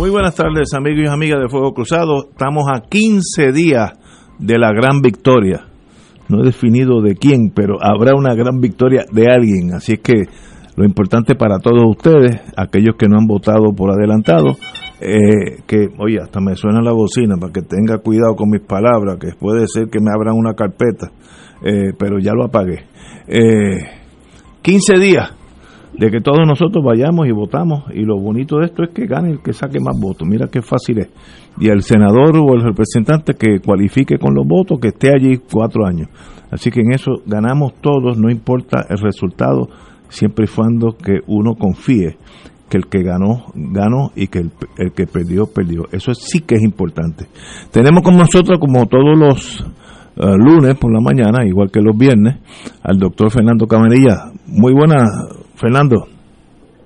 Muy buenas tardes, amigos y amigas de Fuego Cruzado. Estamos a 15 días de la gran victoria. No he definido de quién, pero habrá una gran victoria de alguien. Así es que lo importante para todos ustedes, aquellos que no han votado por adelantado, eh, que, oye, hasta me suena la bocina para que tenga cuidado con mis palabras, que puede ser que me abran una carpeta, eh, pero ya lo apagué. Eh, 15 días de que todos nosotros vayamos y votamos y lo bonito de esto es que gane el que saque más votos. Mira qué fácil es. Y el senador o el representante que cualifique con los votos, que esté allí cuatro años. Así que en eso ganamos todos, no importa el resultado, siempre y cuando que uno confíe que el que ganó, ganó y que el, que perdió, perdió. Eso sí que es importante. Tenemos con nosotros, como todos los uh, lunes por la mañana, igual que los viernes, al doctor Fernando Camarilla. Muy buenas, Fernando.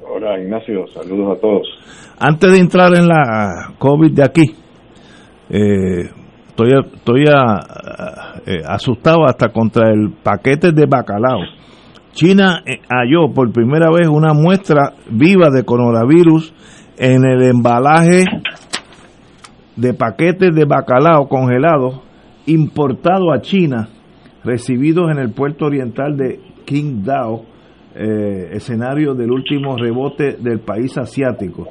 Hola Ignacio, saludos a todos. Antes de entrar en la COVID de aquí, eh, estoy, estoy a, eh, asustado hasta contra el paquete de bacalao. China eh, halló por primera vez una muestra viva de coronavirus en el embalaje de paquetes de bacalao congelados importados a China, recibidos en el puerto oriental de Qingdao, eh, escenario del último rebote del país asiático.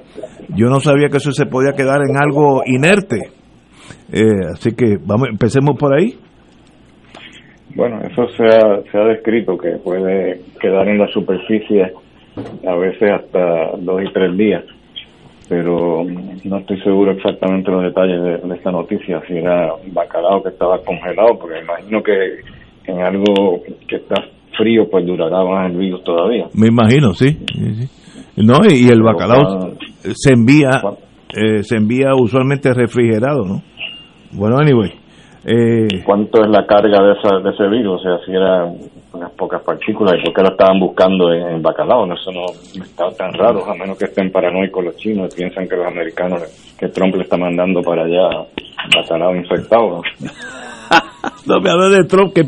Yo no sabía que eso se podía quedar en algo inerte. Eh, así que vamos, empecemos por ahí. Bueno, eso se ha, descrito que puede quedar en la superficie a veces hasta dos y tres días, pero no estoy seguro exactamente los detalles de, de esta noticia, si era bacalao que estaba congelado, porque imagino que en algo que está frío pues durará más el virus todavía. Me imagino, sí. sí, sí. No, y, y el bacalao se envía eh, se envía usualmente refrigerado, ¿no? Bueno, anyway. Eh, ¿Cuánto es la carga de, esa, de ese virus? O sea, si eran unas pocas partículas, ¿y por qué lo estaban buscando en, en bacalao? No, eso no, no está tan raro, a menos que estén paranoicos los chinos y piensan que los americanos, que Trump le está mandando para allá bacalao infectado. ¿no? no me hables de Trump, que,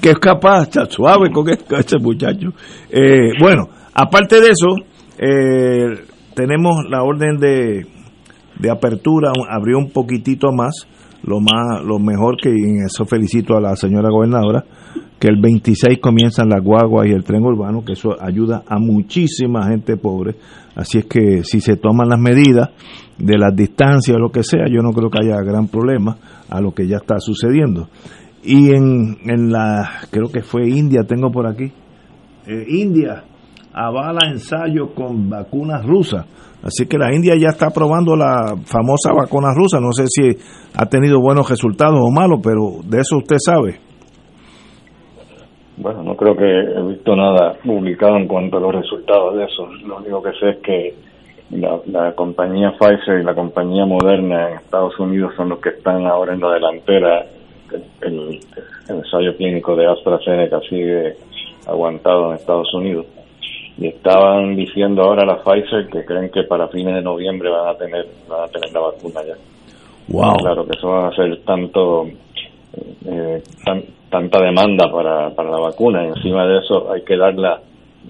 que es capaz, está suave con ese muchacho. Eh, bueno, aparte de eso, eh, tenemos la orden de, de apertura, abrió un poquitito más, lo más lo mejor que en eso felicito a la señora gobernadora, que el 26 comienzan las guaguas y el tren urbano, que eso ayuda a muchísima gente pobre. Así es que si se toman las medidas de las distancias o lo que sea, yo no creo que haya gran problema a lo que ya está sucediendo. Y en, en la, creo que fue India, tengo por aquí, eh, India avala ensayo con vacunas rusas. Así que la India ya está probando la famosa vacuna rusa. No sé si ha tenido buenos resultados o malos, pero de eso usted sabe. Bueno, no creo que he visto nada publicado en cuanto a los resultados de eso. Lo único que sé es que la, la compañía Pfizer y la compañía Moderna en Estados Unidos son los que están ahora en la delantera. El, ensayo clínico de AstraZeneca sigue aguantado en Estados Unidos. Y estaban diciendo ahora la Pfizer que creen que para fines de noviembre van a tener van a tener la vacuna ya. Wow. Claro que eso va a ser tanto eh, tan, tanta demanda para, para la vacuna y encima de eso hay que darla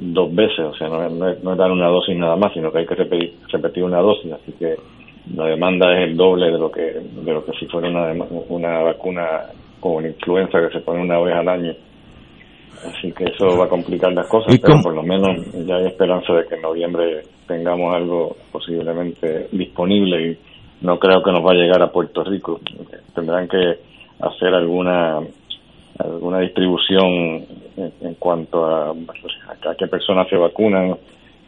dos veces, o sea, no, es- no, es- no es dar una dosis nada más, sino que hay que repetir, repetir una dosis, así que la demanda es el doble de lo que de lo que si fuera una, una vacuna la influenza que se pone una vez al año. Así que eso va a complicar las cosas, ¿Y pero por lo menos ya hay esperanza de que en noviembre tengamos algo posiblemente disponible y no creo que nos va a llegar a Puerto Rico. Tendrán que hacer alguna alguna distribución en, en cuanto a, a qué personas se vacunan.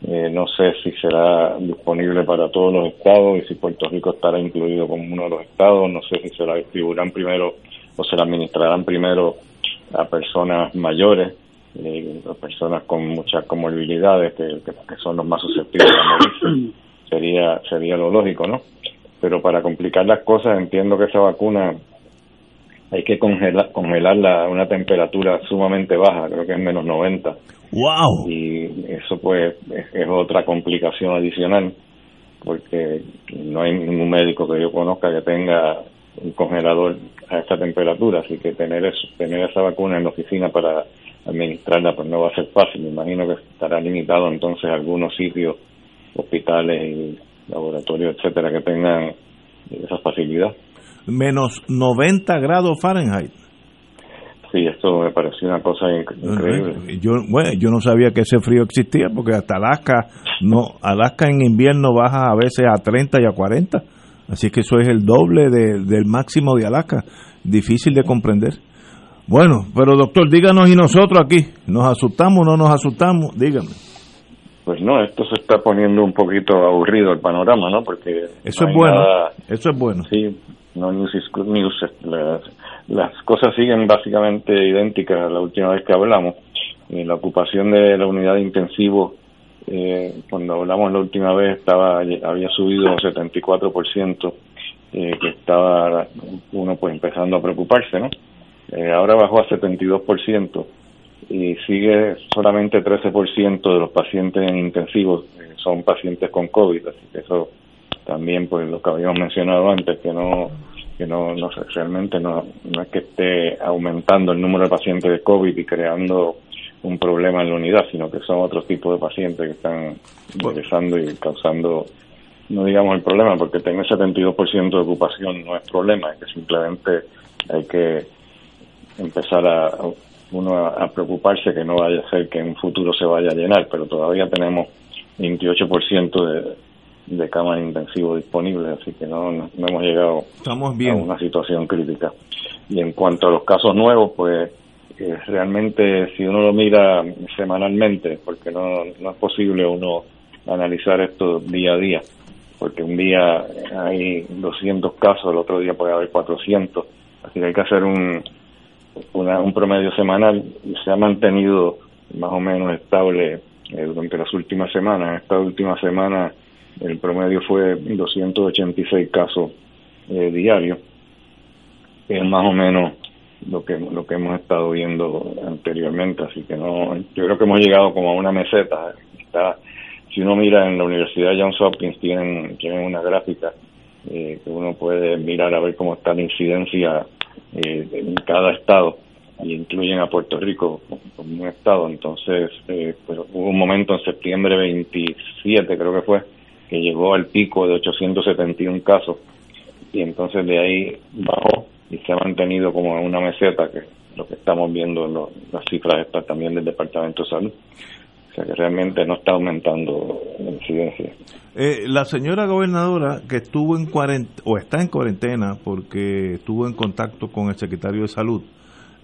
Eh, no sé si será disponible para todos los estados y si Puerto Rico estará incluido como uno de los estados. No sé si se la distribuirán primero o se la administrarán primero a personas mayores, eh, a personas con muchas comorbilidades que, que, que son los más susceptibles a morirse. Sería, sería lo lógico, ¿no? Pero para complicar las cosas entiendo que esa vacuna hay que congelar, congelarla a una temperatura sumamente baja, creo que es menos 90. ¡Wow! Y eso pues es, otra complicación adicional, porque no hay ningún médico que yo conozca que tenga un congelador a esta temperatura, así que tener eso, tener esa vacuna en la oficina para administrarla pues no va a ser fácil, me imagino que estará limitado entonces a algunos sitios, hospitales y laboratorios, etcétera, que tengan esa facilidad menos 90 grados Fahrenheit. Sí, esto me pareció una cosa increíble. Yo, bueno, yo no sabía que ese frío existía porque hasta Alaska, no, Alaska en invierno baja a veces a 30 y a 40. Así que eso es el doble del máximo de Alaska. Difícil de comprender. Bueno, pero doctor, díganos y nosotros aquí, ¿nos asustamos o no nos asustamos? Dígame. Pues no, esto se está poniendo un poquito aburrido el panorama, ¿no? Porque eso es bueno. Eso es bueno. Sí, no news Las, cosas siguen básicamente idénticas a la última vez que hablamos. Eh, la ocupación de la unidad de intensivo, eh, cuando hablamos la última vez, estaba había subido un 74%, eh, que estaba uno pues empezando a preocuparse, ¿no? Eh, ahora bajó a 72% y sigue solamente 13% de los pacientes en intensivos son pacientes con COVID, así que eso también pues lo que habíamos mencionado antes que no que no, no realmente no, no es que esté aumentando el número de pacientes de COVID y creando un problema en la unidad, sino que son otros tipos de pacientes que están ingresando y causando, no digamos el problema, porque tener 72% de ocupación no es problema, es que simplemente hay que empezar a uno a, preocuparse que no vaya a ser que en un futuro se vaya a llenar, pero todavía tenemos 28% de, de camas intensivos disponibles, así que no, no, hemos llegado Estamos bien. a una situación crítica. Y en cuanto a los casos nuevos, pues eh, realmente si uno lo mira semanalmente, porque no, no es posible uno analizar esto día a día, porque un día hay 200 casos, el otro día puede haber 400, así que hay que hacer un, un promedio semanal y se ha mantenido más o menos estable eh, durante las últimas semanas. Esta última semana el promedio fue 286 casos eh, diarios, que es más o menos lo que lo que hemos estado viendo anteriormente, así que no, yo creo que hemos llegado como a una meseta. Está, si uno mira en la Universidad Johns Hopkins tienen tienen una gráfica eh, que uno puede mirar a ver cómo está la incidencia eh, en cada estado y incluyen a Puerto Rico como un estado. Entonces, eh, pues, hubo un momento en septiembre 27, creo que fue, que llegó al pico de 871 casos y entonces de ahí bajó y se ha mantenido como en una meseta que lo que estamos viendo en las cifras estas también del Departamento de Salud. O sea que realmente no está aumentando la incidencia. Eh, la señora gobernadora que estuvo en cuarentena, o está en cuarentena porque estuvo en contacto con el secretario de Salud,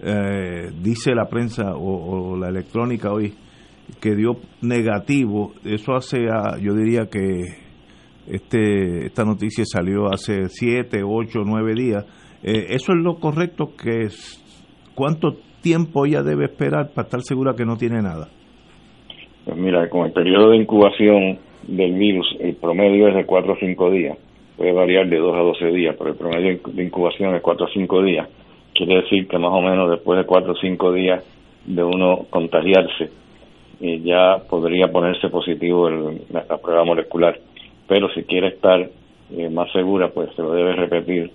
eh, dice la prensa o la electrónica hoy que dio negativo, eso hace, yo diría que este esta noticia salió hace siete, ocho, nueve días. Eh, ¿Eso es lo correcto? que es, ¿Cuánto tiempo ella debe esperar para estar segura que no tiene nada? Pues mira, con el periodo de incubación del virus, el promedio es de 4 o 5 días. Puede variar de 2 a 12 días, pero el promedio de incubación es 4 o 5 días. Quiere decir que más o menos después de 4 o 5 días de uno contagiarse, y ya podría ponerse positivo el, la, prueba molecular. Pero si quiere estar eh, más segura, pues se lo debe repetir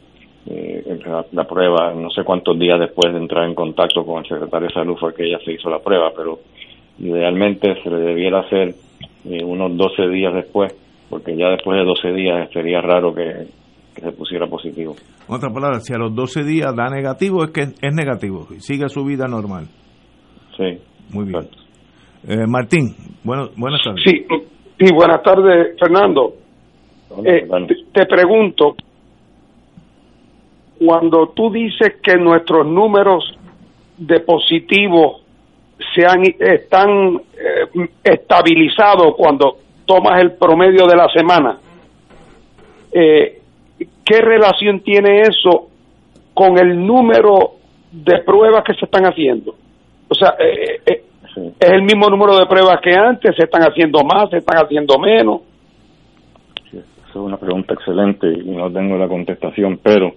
eh, la, prueba. No sé cuántos días después de entrar en contacto con el secretario de salud fue que ella se hizo la prueba, pero idealmente se le debiera hacer eh, unos 12 días después, porque ya después de 12 días sería raro que, se pusiera positivo. En otras palabras, si a los 12 días da negativo, es que es negativo, sigue su vida normal. Sí. Muy bien. Eh, Martín, bueno, buenas tardes. Sí, sí, buenas tardes, Fernando. Eh, te, pregunto, cuando tú dices que nuestros números de positivos se han, están eh, estabilizados cuando tomas el promedio de la semana, ¿qué relación tiene eso con el número de pruebas que se están haciendo? O sea, eh, es el mismo número de pruebas que antes, se están haciendo más, se están haciendo menos. esa es una pregunta excelente y no tengo la contestación, pero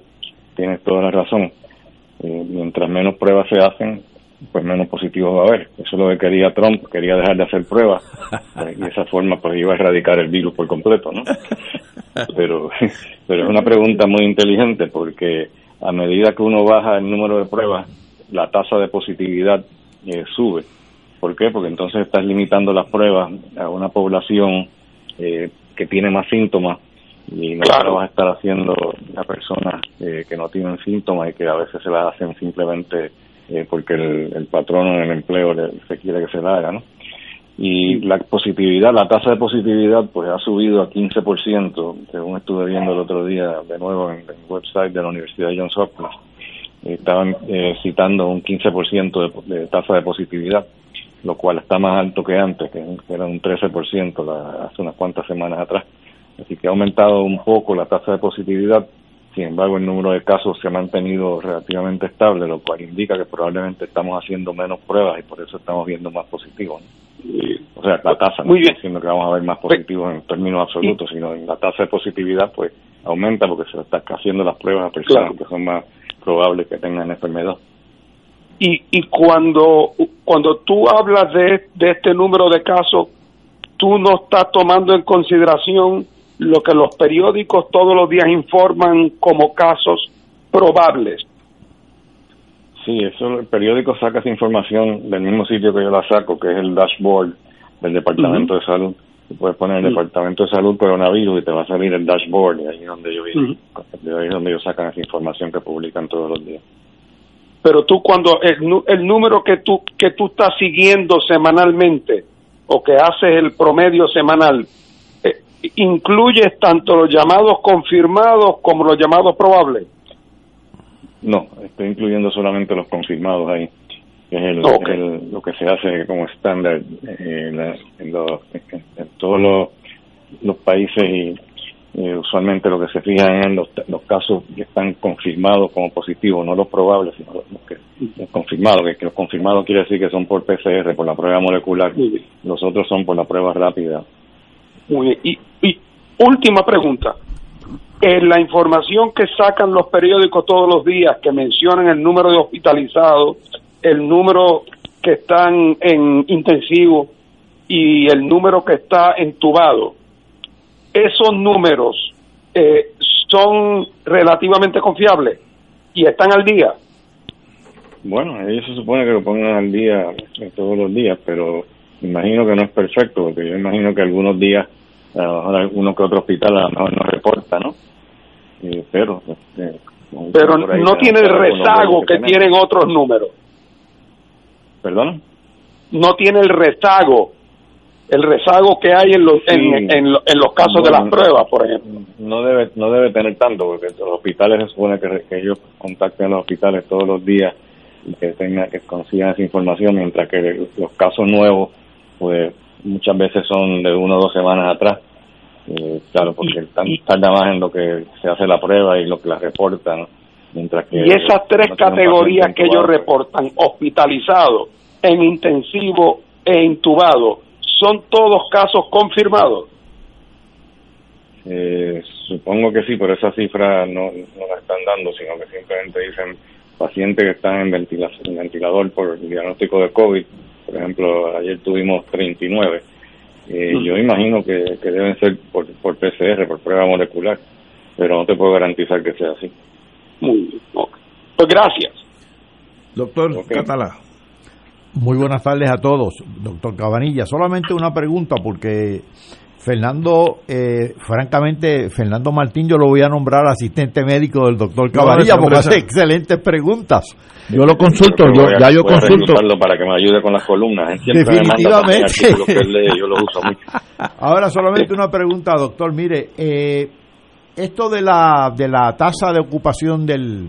tienes toda la razón. Eh, mientras menos pruebas se hacen, pues menos positivos va a haber. Eso es lo que quería Trump, quería dejar de hacer pruebas y de esa forma pues iba a erradicar el virus por completo, ¿no? Pero, pero es una pregunta muy inteligente porque a medida que uno baja el número de pruebas, la tasa de positividad eh, sube. ¿Por qué? Porque entonces estás limitando las pruebas a una población eh, que tiene más síntomas y no lo vas a estar haciendo a personas eh, que no tienen síntomas y que a veces se las hacen simplemente eh, porque el, el, patrono en el empleo le, se quiere que se la haga, ¿no? Y la positividad, la tasa de positividad, pues ha subido a 15%, según estuve viendo el otro día de nuevo en, el website de la Universidad de Johns Hopkins. Estaban eh, citando un 15% de, de tasa de positividad, lo cual está más alto que antes, que, era un 13% la, hace unas cuantas semanas atrás. Así que ha aumentado un poco la tasa de positividad, sin embargo, el número de casos se ha mantenido relativamente estable, lo cual indica que probablemente estamos haciendo menos pruebas y por eso estamos viendo más positivos. O sea, la tasa, no estoy diciendo que vamos a ver más positivos en términos absolutos, sino en la tasa de positividad, pues aumenta porque se están haciendo las pruebas a personas que son más probables que tengan enfermedad. Y, y cuando, cuando tú hablas de, de este número de casos, tú no estás tomando en consideración lo que los periódicos todos los días informan como casos probables. Sí, eso el periódico saca esa información del mismo sitio que yo la saco, que es el dashboard del Departamento de Salud. Tú puedes poner el Departamento de Salud coronavirus y te va a salir el dashboard y ahí es donde yo ahí es donde ellos sacan esa información que publican todos los días. Pero tú cuando el, el número que tú que tú estás siguiendo semanalmente o que haces el promedio semanal, incluyes tanto los llamados confirmados como los llamados probables? No, estoy incluyendo solamente los confirmados ahí, que es el, lo que se hace como estándar eh, en, todos los, los países y usualmente lo que se fijan es los, los, casos que están confirmados como positivos, no los probables, sino los, que los confirmados, que, los confirmados quiere decir que son por PCR, por la prueba molecular, los otros son por la prueba rápida muy bien. Y, y última pregunta. En la información que sacan los periódicos todos los días, que mencionan el número de hospitalizados, el número que están en intensivo y el número que está entubado, esos números eh, son relativamente confiables y están al día. Bueno, ellos se supone que lo pongan al día todos los días, pero imagino que no es perfecto, porque yo imagino que algunos días, a lo mejor alguno que otro hospital a lo mejor no reporta, ¿no? pero este, pero no tiene el rezago que, tienen otros números. ¿Perdón? No tiene el rezago, el rezago que hay en los, en, en, los casos de las pruebas, por ejemplo. No debe, no debe tener tanto, porque los hospitales se supone que, que ellos contacten a los hospitales todos los días y que, tenga, que consigan esa información, mientras que los casos nuevos pues muchas veces son de una o dos semanas atrás. Eh, claro, porque tarda más en lo que se hace la prueba y lo que la reportan. Mientras que y esas tres categorías que ellos reportan, hospitalizado, en intensivo e intubado, ¿son todos casos confirmados? Eh, supongo que sí, pero esa cifra no, no la están dando, sino que simplemente dicen pacientes que están en, ventilador por diagnóstico de COVID por ejemplo, ayer tuvimos 39. Eh, Yo imagino que, deben ser por, por PCR, por prueba molecular, pero no te puedo garantizar que sea así. Muy bien. Pues gracias. Doctor Catalá. Muy buenas tardes a todos, doctor Cabanilla. Solamente una pregunta porque Fernando, eh, francamente, Fernando Martín yo lo voy a nombrar asistente médico del doctor Cabanilla porque hace excelentes preguntas. Yo lo consulto, yo, ya yo consulto. para que me ayude con las columnas. Definitivamente. yo lo uso mucho. Ahora solamente una pregunta, doctor. Mire, eh, esto de la, de la tasa de ocupación del,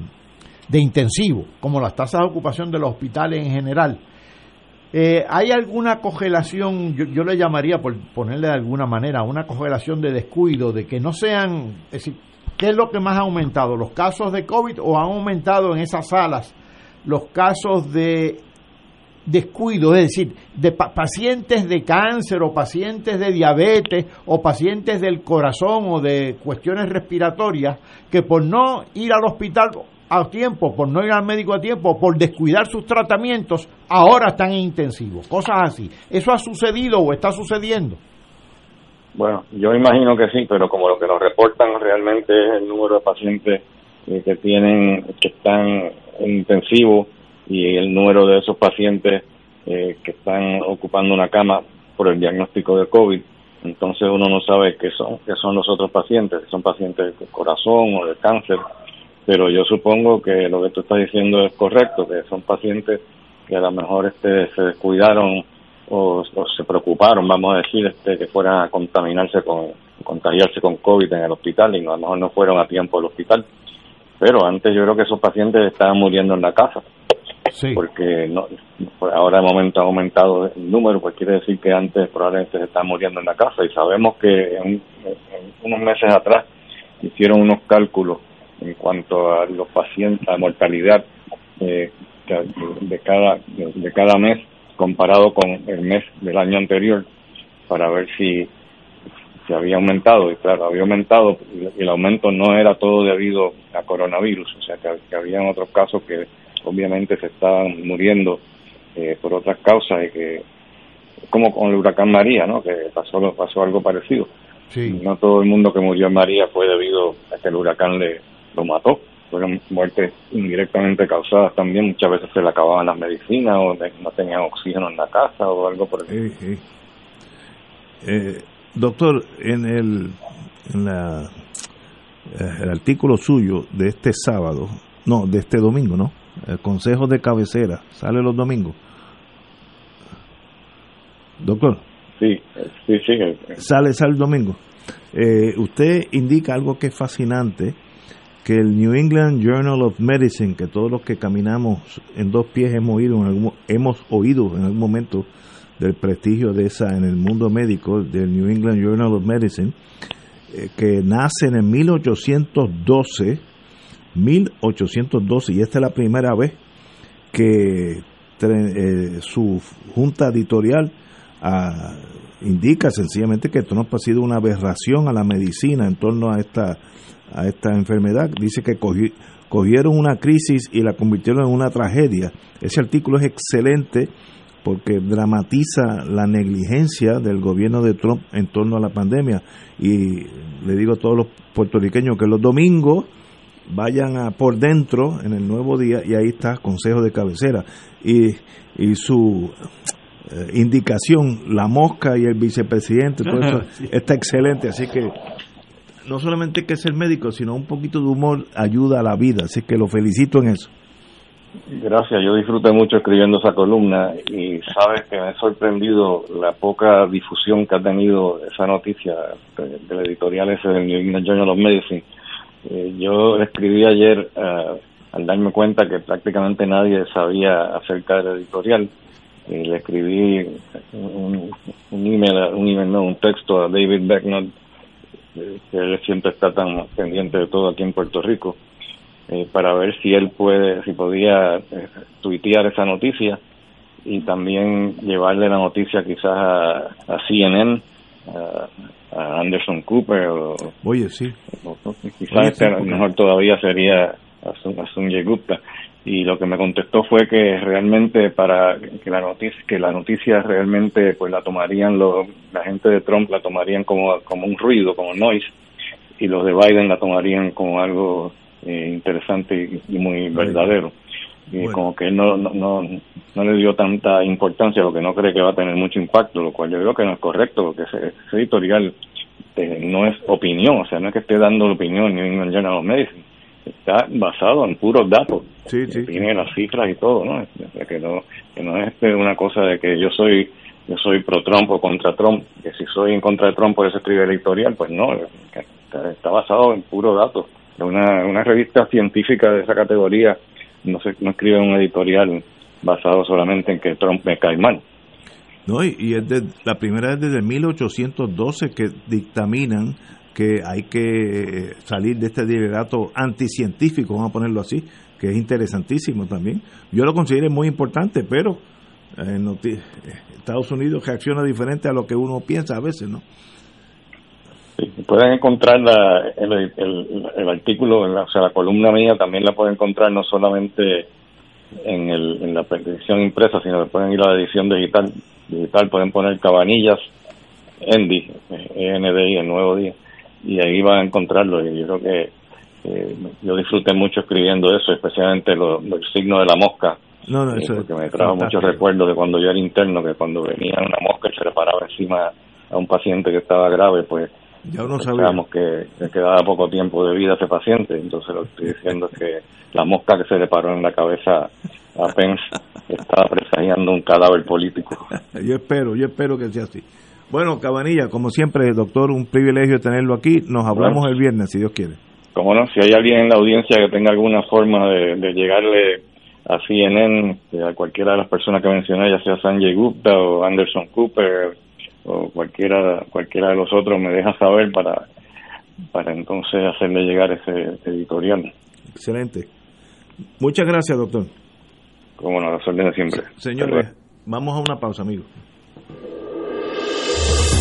de intensivo, como las tasas de ocupación de los hospitales en general, eh, ¿Hay alguna congelación, yo, le llamaría, por ponerle de alguna manera, una congelación de descuido, de que no sean, es decir, ¿qué es lo que más ha aumentado? ¿Los casos de COVID o han aumentado en esas salas los casos de descuido, es decir, de pacientes de cáncer o pacientes de diabetes o pacientes del corazón o de cuestiones respiratorias que por no ir al hospital a tiempo, por no ir al médico a tiempo, por descuidar sus tratamientos, ahora están en intensivo. Cosas así. ¿Eso ha sucedido o está sucediendo? Bueno, yo imagino que sí, pero como lo que nos reportan realmente es el número de pacientes eh, que tienen, que están en intensivo y el número de esos pacientes eh, que están ocupando una cama por el diagnóstico de COVID, entonces uno no sabe qué son, qué son los otros pacientes, si son pacientes de corazón o de cáncer, pero yo supongo que lo que tú estás diciendo es correcto, que son pacientes que a lo mejor este, se descuidaron o, se preocuparon, vamos a decir, este, que fueran a contaminarse con, contagiarse con COVID en el hospital y a lo mejor no fueron a tiempo al hospital. Pero antes yo creo que esos pacientes estaban muriendo en la casa. Sí. Porque no, ahora de momento ha aumentado el número, pues quiere decir que antes probablemente se estaban muriendo en la casa. Y sabemos que en, unos meses atrás hicieron unos cálculos en cuanto a los pacientes, la mortalidad eh, de cada de cada mes comparado con el mes del año anterior para ver si se había aumentado. Y claro había aumentado y el aumento no era todo debido a coronavirus o sea que, que había otros casos que obviamente se estaban muriendo eh, por otras causas y que como con el huracán María no que pasó pasó algo parecido. Sí. no todo el mundo que murió en María fue debido a que el huracán le lo mató fueron muertes indirectamente causadas también. Muchas veces se le acababan las medicinas o no tenían oxígeno en la casa o algo por el estilo. Eh, doctor, en el, en la, eh, el artículo suyo de este sábado, no, de este domingo, ¿no? El consejo de cabecera, sale los domingos. Doctor. Sí, sí, sí. Sale, sale el domingo. Eh, usted indica algo que es fascinante que el New England Journal of Medicine, que todos los que caminamos en dos pies hemos oído en algún, hemos oído en algún momento del prestigio de esa en el mundo médico, del New England Journal of Medicine, eh, que nace en el 1812, 1812, y esta es la primera vez que eh, su junta editorial ah, indica sencillamente que Trump ha sido una aberración a la medicina en torno a esta a esta enfermedad. Dice que cogieron una crisis y la convirtieron en una tragedia. Ese artículo es excelente porque dramatiza la negligencia del gobierno de Trump en torno a la pandemia. Y le digo a todos los puertorriqueños que los domingos vayan a por dentro en el nuevo día y ahí está consejo de cabecera. Y, y su eh, indicación, la mosca y el vicepresidente, todo eso está excelente. Así que no solamente que ser médico, sino un poquito de humor ayuda a la vida, así que lo felicito en eso. Gracias, yo disfruté mucho escribiendo esa columna y sabes que me ha sorprendido la poca difusión que ha tenido esa noticia del editorial ese del New England Journal of Medicine. Eh, yo escribí ayer eh, al darme cuenta que prácticamente nadie sabía acerca del editorial. y le escribí un, un email, un email, no, un texto a David Becknott que él siempre está tan pendiente de todo aquí en Puerto Rico, eh, para ver si él puede, si podía eh, tuitear esa noticia y también llevarle la noticia quizás a, CNN, a, Anderson Cooper. O, Oye, sí. quizás este mejor todavía sería a Sunjay Gupta y lo que me contestó fue que realmente para que la noticia que la noticia realmente pues la tomarían los la gente de Trump la tomarían como como un ruido como noise y los de Biden la tomarían como algo eh, interesante y, muy verdadero. Y como que él no, no, no, le dio tanta importancia lo que no cree que va a tener mucho impacto lo cual yo creo que no es correcto porque ese, editorial eh, no es opinión o sea no es que esté dando opinión ni en Journal of Medicine está basado en puros datos. Tiene las cifras y todo, ¿no? Que no, que no es una cosa de que yo soy yo soy pro Trump o contra Trump, que si soy en contra de Trump por eso escribe editorial, pues no, está, basado en puros datos. Una, una revista científica de esa categoría no, se, no escribe un editorial basado solamente en que Trump me cae mal. No, y, y es de, la primera vez desde 1812 que dictaminan que hay que salir de este delegato anticientífico, vamos a ponerlo así, que es interesantísimo también. Yo lo considero muy importante, pero eh, Estados Unidos reacciona diferente a lo que uno piensa a veces, ¿no? pueden encontrar el, artículo, o sea, la columna mía también la pueden encontrar no solamente en, el, en la petición impresa, sino que pueden ir a la edición digital. Digital pueden poner Cabanillas, Endy, ENDI, el nuevo día, y ahí van a encontrarlo. Y yo creo que eh, yo disfruté mucho escribiendo eso, especialmente lo, el signo de la mosca. No, no, eh, porque me trajo muchos recuerdos de cuando yo era interno, que cuando venía una mosca y se le paraba encima a un paciente que estaba grave, pues ya uno sabíamos que, que, quedaba poco tiempo de vida a ese paciente, entonces lo que estoy diciendo es que la mosca que se le paró en la cabeza a Pence estaba presagiando un cadáver político. yo espero, yo espero que sea así. Bueno, Cabanilla, como siempre, doctor, un privilegio tenerlo aquí. Nos hablamos el viernes, si Dios quiere. Como no, si hay alguien en la audiencia que tenga alguna forma de, llegarle a CNN, a cualquiera de las personas que mencioné, ya sea Sanjay Gupta o Anderson Cooper, o cualquiera cualquiera de los otros me deja saber para para entonces hacerle llegar ese editorial. Excelente. Muchas gracias, doctor. Como no, las órdenes siempre. Señores, vamos a una pausa, amigos.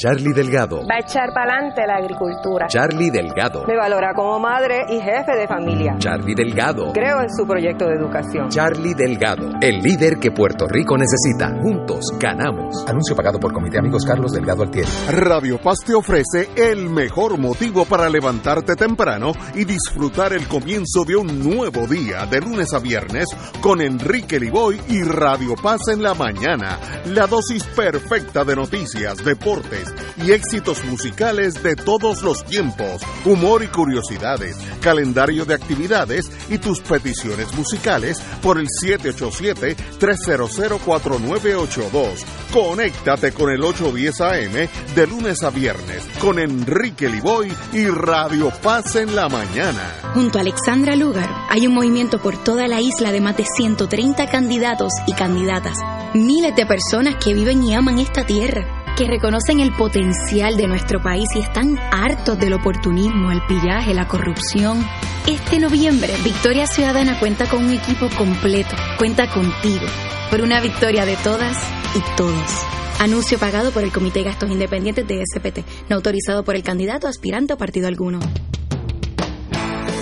Charlie Delgado. Va a echar para adelante la agricultura. Charlie Delgado. Me valora como madre y jefe de familia. Charlie Delgado. Creo en su proyecto de educación. Charlie Delgado, el líder que Puerto Rico necesita. Juntos ganamos. Anuncio pagado por Comité Amigos Carlos Delgado Altieri. Radio Paz te ofrece el mejor motivo para levantarte temprano y disfrutar el comienzo de un nuevo día de lunes a viernes con Enrique Liboy y Radio Paz en la mañana. La dosis perfecta de noticias, deportes y éxitos musicales de todos los tiempos, humor y curiosidades, calendario de actividades y tus peticiones musicales por el 787-300-4982. Conéctate con el 810 AM de lunes a viernes con Enrique Liboy y Radio Paz en la mañana. Junto a Alexandra Lugar hay un movimiento por toda la isla de más de 130 candidatos y candidatas. Miles de personas que viven y aman esta tierra que reconocen el potencial de nuestro país y están hartos del oportunismo, el pillaje, la corrupción. Este noviembre, Victoria Ciudadana cuenta con un equipo completo. Cuenta contigo por una victoria de todas y todos. Anuncio pagado por el Comité de Gastos Independientes de SPT, no autorizado por el candidato aspirante o partido alguno.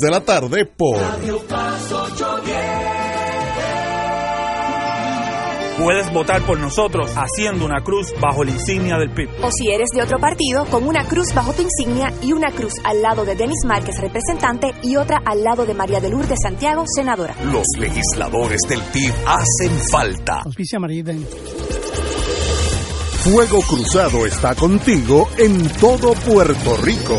de la tarde por Puedes votar por nosotros haciendo una cruz bajo la insignia del PIB. O si eres de otro partido, con una cruz bajo tu insignia y una cruz al lado de Denis Márquez, representante, y otra al lado de María de Lourdes Santiago, senadora. Los legisladores del PIB hacen falta. Fuego Cruzado está contigo en todo Puerto Rico.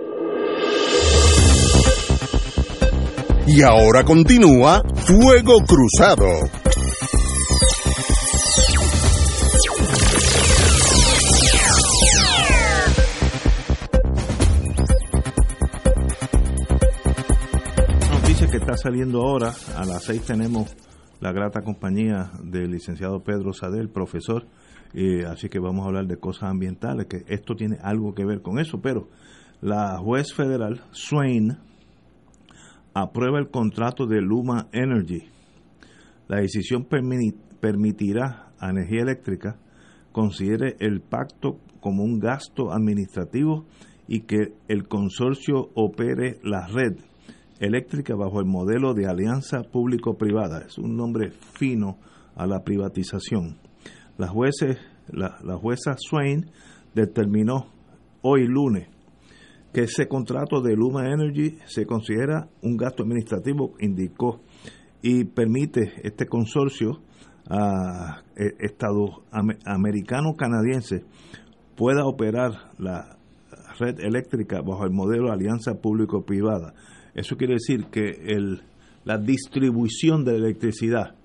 Y ahora continúa Fuego Cruzado. Noticia que está saliendo ahora, a las seis tenemos la grata compañía del licenciado Pedro Sadel, profesor, eh, así que vamos a hablar de cosas ambientales, que esto tiene algo que ver con eso, pero la juez federal Swain aprueba el contrato de Luma Energy. La decisión permitirá a Energía Eléctrica considere el pacto como un gasto administrativo y que el consorcio opere la red eléctrica bajo el modelo de alianza público-privada. Es un nombre fino a la privatización. La, jueces, la, la jueza Swain determinó hoy lunes que ese contrato de Luma Energy se considera un gasto administrativo, indicó, y permite este consorcio a eh, Estados americano-canadiense pueda operar la red eléctrica bajo el modelo de alianza público-privada. Eso quiere decir que la distribución de electricidad,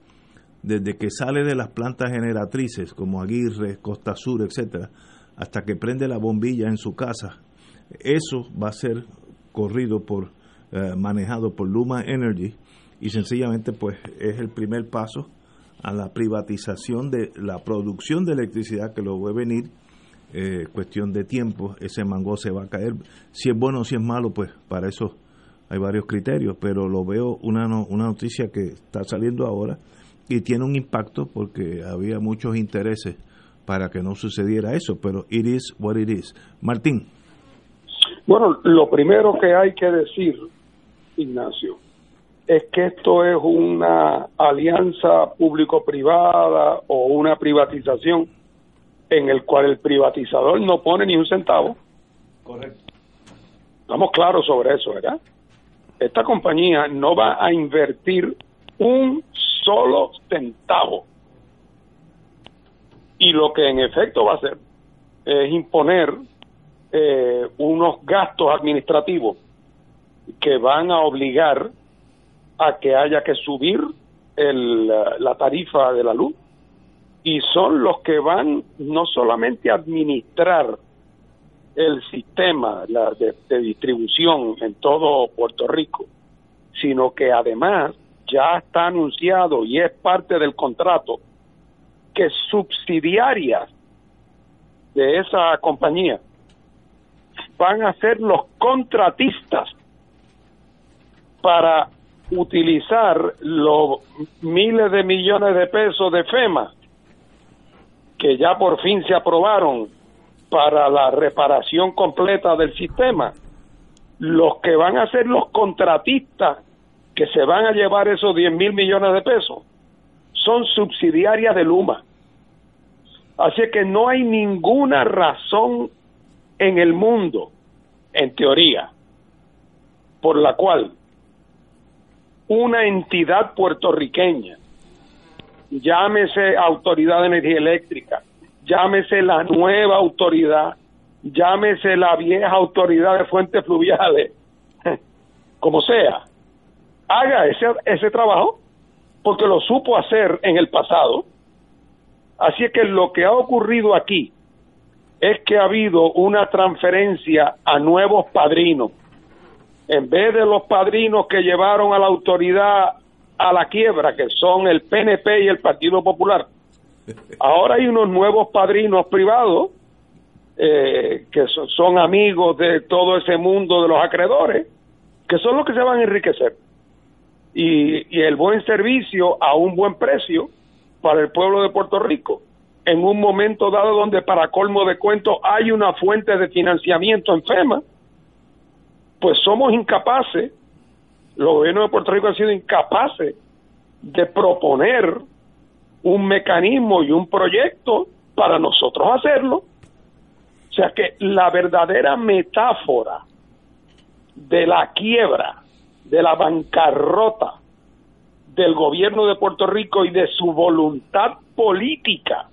desde que sale de las plantas generatrices como Aguirre, Costa Sur, etcétera, hasta que prende la bombilla en su casa, eso va a ser corrido por, eh, manejado por Luma Energy y sencillamente pues es el primer paso a la privatización de la producción de electricidad que lo va a venir eh, cuestión de tiempo ese mango se va a caer. Si es bueno o si es malo pues para eso hay varios criterios pero lo veo una una noticia que está saliendo ahora y tiene un impacto porque había muchos intereses para que no sucediera eso pero it is what it is. Martín bueno, lo primero que hay que decir, Ignacio, es que esto es una alianza público-privada o una privatización en el cual el privatizador no pone ni un centavo. Correcto. Estamos claros sobre eso, ¿verdad? Esta compañía no va a invertir un solo centavo. Y lo que en efecto va a hacer es imponer eh, unos gastos administrativos que van a obligar a que haya que subir el, la tarifa de la luz y son los que van no solamente a administrar el sistema de, distribución en todo Puerto Rico, sino que además ya está anunciado y es parte del contrato que subsidiarias de esa compañía van a ser los contratistas para utilizar los miles de millones de pesos de FEMA que ya por fin se aprobaron para la reparación completa del sistema, los que van a ser los contratistas que se van a llevar esos 10 mil millones de pesos son subsidiarias de Luma. Así que no hay ninguna razón en el mundo, en teoría, por la cual una entidad puertorriqueña, llámese Autoridad de Energía Eléctrica, llámese la nueva autoridad, llámese la vieja autoridad de fuentes fluviales, como sea, haga ese, ese trabajo porque lo supo hacer en el pasado. Así es que lo que ha ocurrido aquí es que ha habido una transferencia a nuevos padrinos. En vez de los padrinos que llevaron a la autoridad a la quiebra, que son el PNP y el Partido Popular, ahora hay unos nuevos padrinos privados eh, que son, amigos de todo ese mundo de los acreedores, que son los que se van a enriquecer. y el buen servicio a un buen precio para el pueblo de Puerto Rico en un momento dado donde para colmo de cuento hay una fuente de financiamiento en FEMA, pues somos incapaces, los gobiernos de Puerto Rico han sido incapaces de proponer un mecanismo y un proyecto para nosotros hacerlo. O sea que la verdadera metáfora de la quiebra, de la bancarrota del gobierno de Puerto Rico y de su voluntad política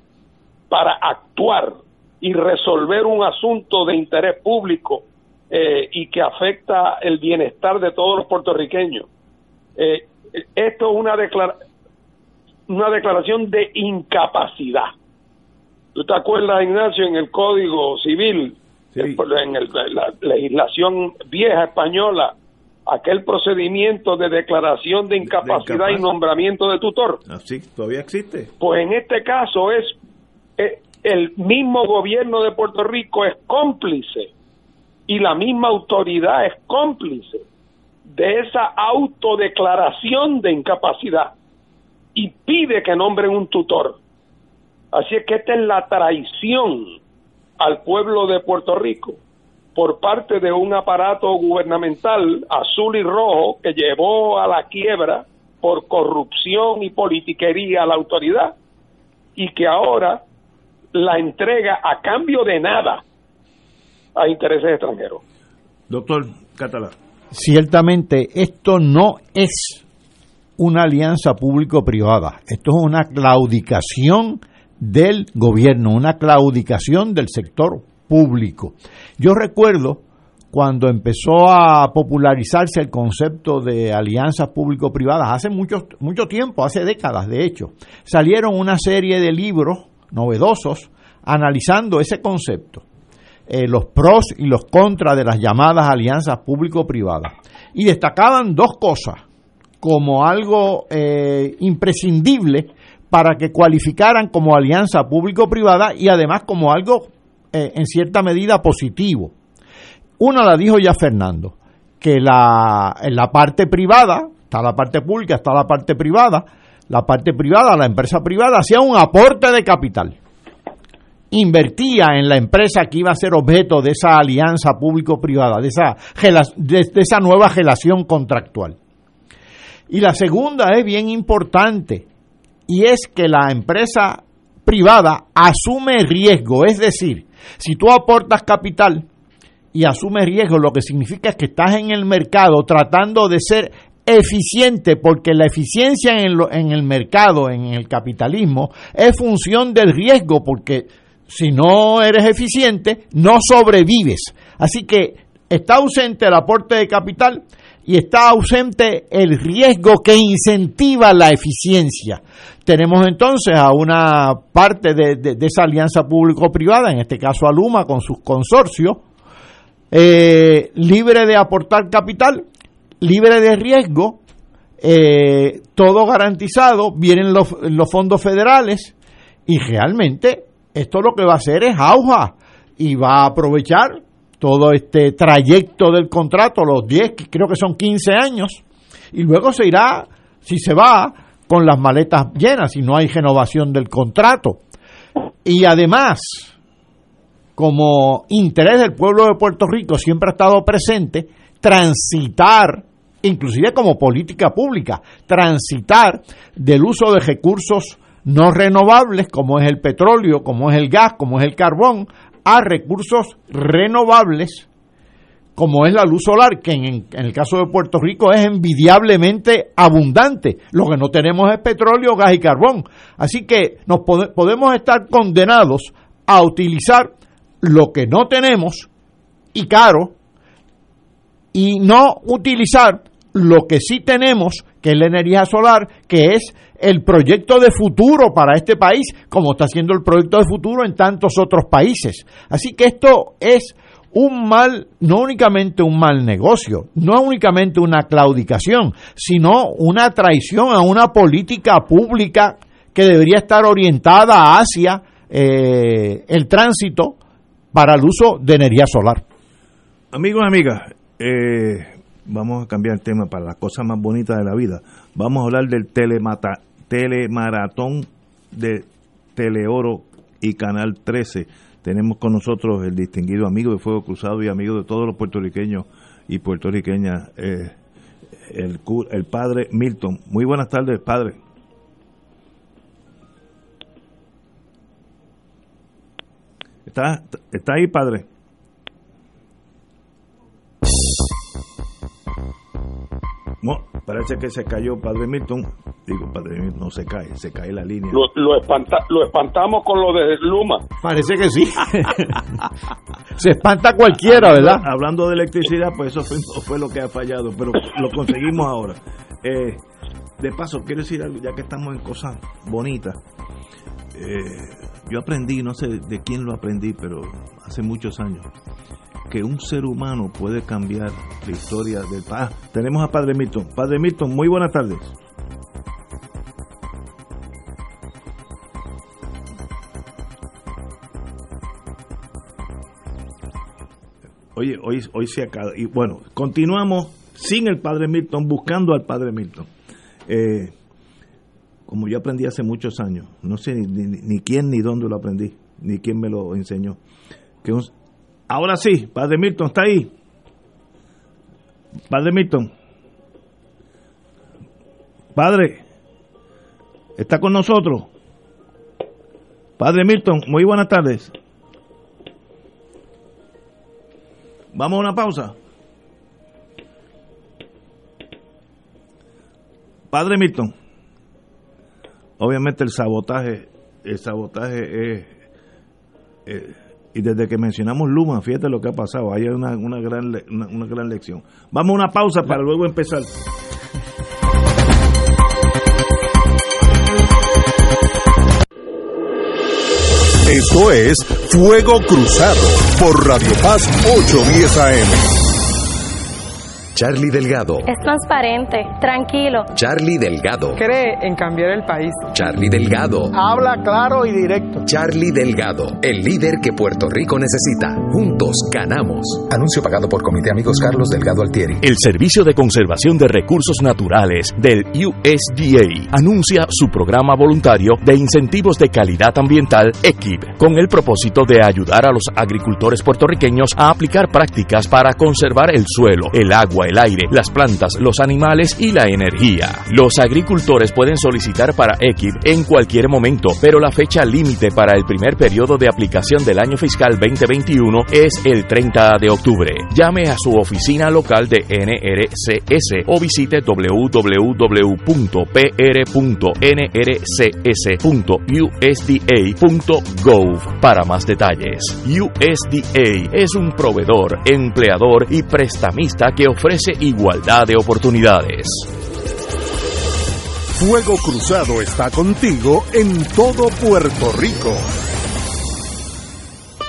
para actuar y resolver un asunto de interés público eh, y que afecta el bienestar de todos los puertorriqueños. Eh, esto es una, una declaración de incapacidad. ¿Tú te acuerdas, Ignacio, en el Código Civil, en la legislación vieja española, aquel procedimiento de declaración de incapacidad y nombramiento de tutor? Así, todavía existe. Pues en este caso es el mismo gobierno de Puerto Rico es cómplice y la misma autoridad es cómplice de esa autodeclaración de incapacidad y pide que nombren un tutor. Así es que esta es la traición al pueblo de Puerto Rico por parte de un aparato gubernamental azul y rojo que llevó a la quiebra por corrupción y politiquería a la autoridad y que ahora la entrega a cambio de nada a intereses extranjeros. Doctor Catalá. Ciertamente, esto no es una alianza público-privada, esto es una claudicación del gobierno, una claudicación del sector público. Yo recuerdo cuando empezó a popularizarse el concepto de alianzas público-privadas, hace mucho, mucho tiempo, hace décadas de hecho, salieron una serie de libros novedosos analizando ese concepto, eh, los pros y los contras de las llamadas alianzas público-privadas. Y destacaban dos cosas como algo eh, imprescindible para que cualificaran como alianza público-privada y además como algo eh, en cierta medida positivo. Una la dijo ya Fernando, que la, en la parte privada, está la parte pública, está la parte privada, la parte privada, la empresa privada, hacía un aporte de capital. Invertía en la empresa que iba a ser objeto de esa alianza público-privada, de esa, de, esa nueva relación contractual. Y la segunda es bien importante, y es que la empresa privada asume riesgo, es decir, si tú aportas capital, y asume riesgo, lo que significa es que estás en el mercado tratando de ser eficiente, porque la eficiencia en, en el mercado, en el capitalismo, es función del riesgo, porque si no eres eficiente, no sobrevives. Así que está ausente el aporte de capital y está ausente el riesgo que incentiva la eficiencia. Tenemos entonces a una parte de, de esa alianza público-privada, en este caso a Luma con sus consorcios, eh, libre de aportar capital, libre de riesgo, eh, todo garantizado, vienen los, los fondos federales y realmente esto lo que va a hacer es auja y va a aprovechar todo este trayecto del contrato, los 10, creo que son 15 años, y luego se irá, si se va, con las maletas llenas, si no hay renovación del contrato. Y además, como interés del pueblo de Puerto Rico siempre ha estado presente, transitar, inclusive como política pública, transitar del uso de recursos no renovables, como es el petróleo, como es el gas, como es el carbón, a recursos renovables, como es la luz solar, que en, el caso de Puerto Rico es envidiablemente abundante. Lo que no tenemos es petróleo, gas y carbón. Así que nos podemos estar condenados a utilizar lo que no tenemos y caro y no utilizar lo que sí tenemos, que es la energía solar, que es el proyecto de futuro para este país, como está siendo el proyecto de futuro en tantos otros países. Así que esto es un mal, no únicamente un mal negocio, no únicamente una claudicación, sino una traición a una política pública que debería estar orientada hacia eh, el tránsito para el uso de energía solar. Amigos amigas, eh, vamos a cambiar el tema para la cosa más bonita de la vida. Vamos a hablar del telemata, telemaratón de Teleoro y Canal 13. Tenemos con nosotros el distinguido amigo de Fuego Cruzado y amigo de todos los puertorriqueños y puertorriqueñas, eh, el, el padre Milton. Muy buenas tardes, padre. ¿Está, está ahí, padre? No, parece que se cayó Padre Milton. Digo, Padre Milton, no se cae, se cae la línea. Lo, lo, lo espantamos con lo de Luma. Parece que sí. se espanta cualquiera, ¿verdad? Hablando de electricidad, pues eso fue, lo que ha fallado, pero lo conseguimos ahora. Eh, de paso, quiero decir algo, ya que estamos en cosas bonitas. Eh, yo aprendí, no sé de quién lo aprendí, pero hace muchos años, que un ser humano puede cambiar la historia del país. Ah, tenemos a Padre Milton. Padre Milton, muy buenas tardes. Oye, hoy, hoy se acaba. Y bueno, continuamos sin el Padre Milton, buscando al Padre Milton. Eh, como yo aprendí hace muchos años, no sé ni, quién ni dónde lo aprendí, ni quién me lo enseñó, que Ahora sí, Padre Milton, ¿está ahí? Padre Milton. Padre, ¿está con nosotros? Padre Milton, muy buenas tardes. Vamos a una pausa. Padre Milton, obviamente el sabotaje, el sabotaje es, eh, y desde que mencionamos Luma, fíjate lo que ha pasado, hay una, una, gran, una, una gran lección. Vamos a una pausa para luego empezar. Esto es Fuego Cruzado por Radio Paz 810 AM. Charlie Delgado. Es transparente, tranquilo. Charlie Delgado. Cree en cambiar el país. Charlie Delgado. Habla claro y directo. Charlie Delgado, el líder que Puerto Rico necesita. Juntos ganamos. Anuncio pagado por Comité Amigos Carlos Delgado Altieri. El Servicio de Conservación de Recursos Naturales del USDA anuncia su programa voluntario de incentivos de calidad ambiental EQIP, con el propósito de ayudar a los agricultores puertorriqueños a aplicar prácticas para conservar el suelo, el agua, el aire, las plantas, los animales y la energía. Los agricultores pueden solicitar para EQIP en cualquier momento, pero la fecha límite para el primer periodo de aplicación del año fiscal 2021 es el 30 de octubre. Llame a su oficina local de NRCS o visite www.pr.nrcs.usda.gov para más detalles. USDA es un proveedor, empleador y prestamista que ofrece igualdad de oportunidades. Fuego Cruzado está contigo en todo Puerto Rico.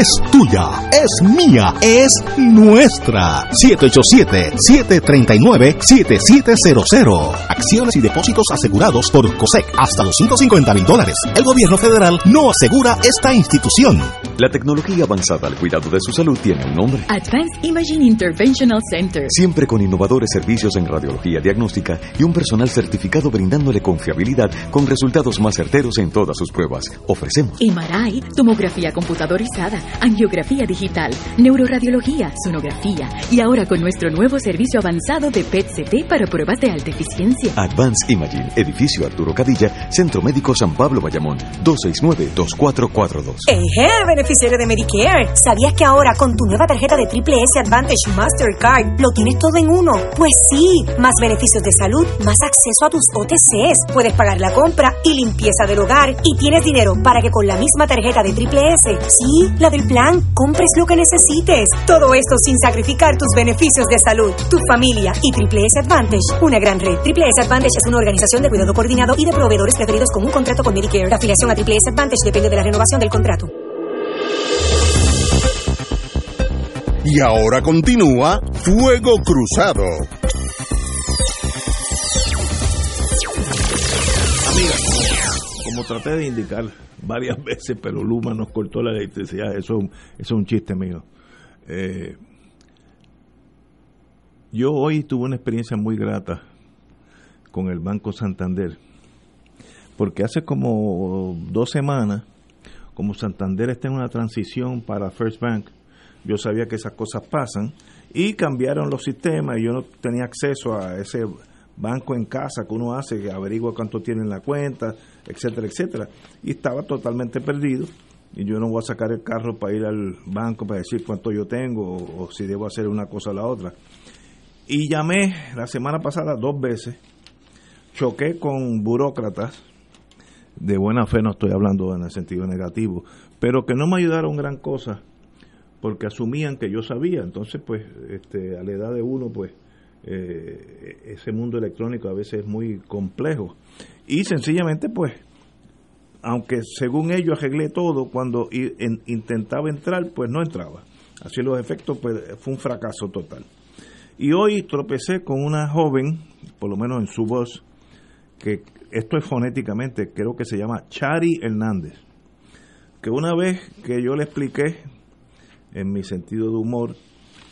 es tuya, es mía, es nuestra. 787-739-7700. Acciones y depósitos asegurados por COSEC hasta los 150 mil dólares. El gobierno federal no asegura esta institución. La tecnología avanzada al cuidado de su salud tiene un nombre. Advanced Imaging Interventional Center. Siempre con innovadores servicios en radiología diagnóstica y un personal certificado brindándole confiabilidad con resultados más certeros en todas sus pruebas. Ofrecemos MRI, tomografía computadorizada, angiografía digital, neuroradiología, sonografía y ahora con nuestro nuevo servicio avanzado de PET-CT para pruebas de alta eficiencia. Advanced Imaging, edificio Arturo Cadilla, Centro Médico San Pablo Bayamón, 269-2442. ¡Eje, beneficiario de Medicare! ¿Sabías que ahora con tu nueva tarjeta de Triple S Advantage Mastercard lo tienes todo en uno? Pues sí, más beneficios de salud, más acceso a tus OTCs, puedes pagar la compra y limpieza del hogar y tienes dinero para que con la misma tarjeta de Triple S, sí, la plan, compres lo que necesites. Todo esto sin sacrificar tus beneficios de salud, tu familia y Triple S Advantage, una gran red. Triple S Advantage es una organización de cuidado coordinado y de proveedores preferidos con un contrato con Medicare. La afiliación a Triple S Advantage depende de la renovación del contrato. Y ahora continúa Fuego Cruzado. Amiga, como traté de indicar varias veces, pero Luma nos cortó la electricidad, eso, eso es un chiste mío. Eh, yo hoy tuve una experiencia muy grata con el Banco Santander, porque hace como dos semanas, como Santander está en una transición para First Bank, yo sabía que esas cosas pasan y cambiaron los sistemas y yo no tenía acceso a ese banco en casa que uno hace, que averigua cuánto tiene en la cuenta, etcétera, etcétera. Y estaba totalmente perdido y yo no voy a sacar el carro para ir al banco para decir cuánto yo tengo o, si debo hacer una cosa o la otra. Y llamé la semana pasada dos veces, choqué con burócratas, de buena fe no estoy hablando en el sentido negativo, pero que no me ayudaron gran cosa porque asumían que yo sabía. Entonces, pues, este, a la edad de uno, pues, eh, ese mundo electrónico a veces es muy complejo. Y sencillamente, pues, aunque según ellos arreglé todo, cuando in, intentaba entrar, pues no entraba. Así los efectos, pues fue un fracaso total. Y hoy tropecé con una joven, por lo menos en su voz, que esto es fonéticamente, creo que se llama Chari Hernández, que una vez que yo le expliqué, en mi sentido de humor,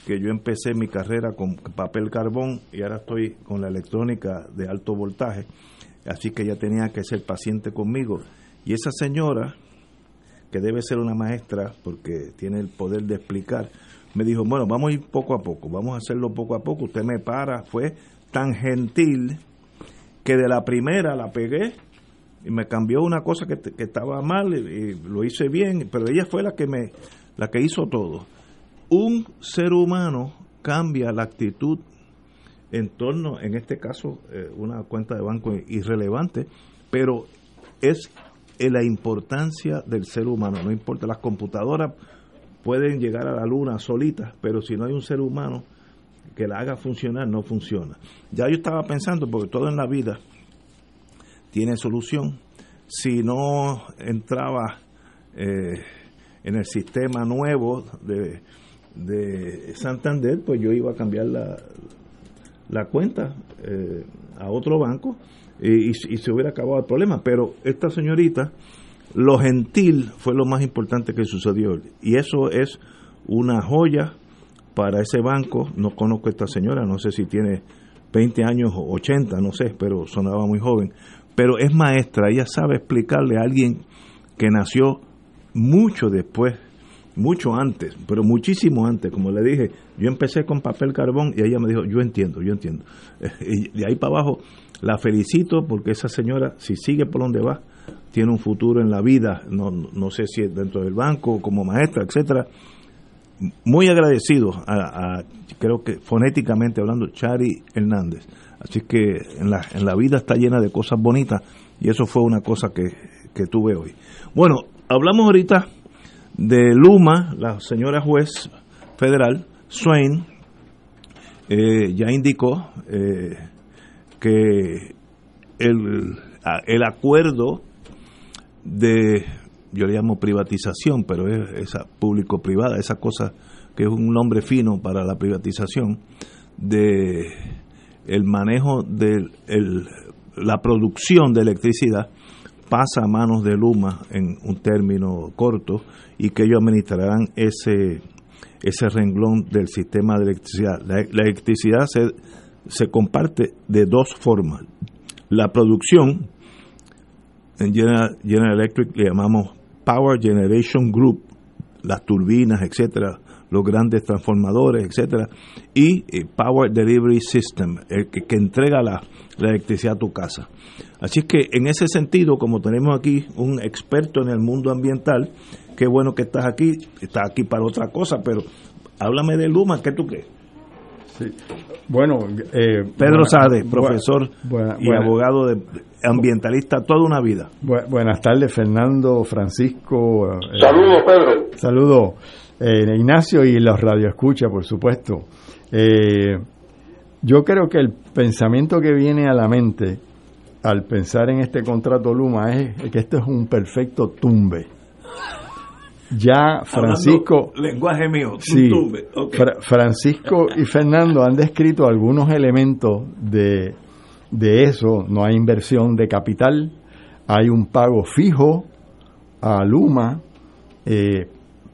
que yo empecé mi carrera con papel carbón y ahora estoy con la electrónica de alto voltaje, así que ella tenía que ser paciente conmigo. Y esa señora, que debe ser una maestra porque tiene el poder de explicar, me dijo, bueno, vamos a ir poco a poco, vamos a hacerlo poco a poco, usted me para, fue tan gentil que de la primera la pegué y me cambió una cosa que, estaba mal y, lo hice bien, pero ella fue la que me la que hizo todo. Un ser humano cambia la actitud en torno, en este caso, eh, una cuenta de banco irrelevante, pero es la importancia del ser humano, no importa, las computadoras pueden llegar a la luna solitas, pero si no hay un ser humano que la haga funcionar, no funciona. Ya yo estaba pensando, porque todo en la vida tiene solución, si no entraba eh, en el sistema nuevo de, de, Santander, pues yo iba a cambiar la, la cuenta eh, a otro banco y, se hubiera acabado el problema. Pero esta señorita, lo gentil fue lo más importante que sucedió. Y eso es una joya para ese banco. No conozco a esta señora, no sé si tiene 20 años o 80, no sé, pero sonaba muy joven. Pero es maestra, ella sabe explicarle a alguien que nació mucho después, mucho antes, pero muchísimo antes, como le dije, yo empecé con papel carbón y ella me dijo, yo entiendo, yo entiendo. Y de ahí para abajo la felicito porque esa señora, si sigue por donde va, tiene un futuro en la vida, no, no sé si dentro del banco, como maestra, etcétera. Muy agradecido a, creo que fonéticamente hablando, Chari Hernández. Así que en la, en la vida está llena de cosas bonitas y eso fue una cosa que, que tuve hoy. Bueno, hablamos ahorita de Luma, la señora juez federal, Swain, eh, ya indicó eh, que el, el acuerdo de, yo le llamo privatización, pero es esa público-privada, esa cosa que es un nombre fino para la privatización, de el manejo de la producción de electricidad pasa a manos de Luma en un término corto y que ellos administrarán ese ese renglón del sistema de electricidad. La, electricidad se, se comparte de dos formas. La producción, en General, Electric le llamamos Power Generation Group, las turbinas, etcétera, los grandes transformadores, etcétera, y eh, Power Delivery System, el que, que entrega la, la, electricidad a tu casa. Así es que en ese sentido, como tenemos aquí un experto en el mundo ambiental, qué bueno que estás aquí, estás aquí para otra cosa, pero háblame de Luma, ¿qué tú crees? Sí. Bueno, eh, Pedro Sade, profesor y abogado de, ambientalista toda una vida. buenas tardes, Fernando, Francisco. Eh, saludos, Pedro. Saludos, eh, Ignacio y los radioescucha, por supuesto. yo creo que el pensamiento que viene a la mente al pensar en este contrato Luma es que esto es un perfecto tumbe. Ya Francisco lenguaje mío Francisco y Fernando han descrito algunos elementos de, de eso. No hay inversión de capital hay un pago fijo a Luma eh,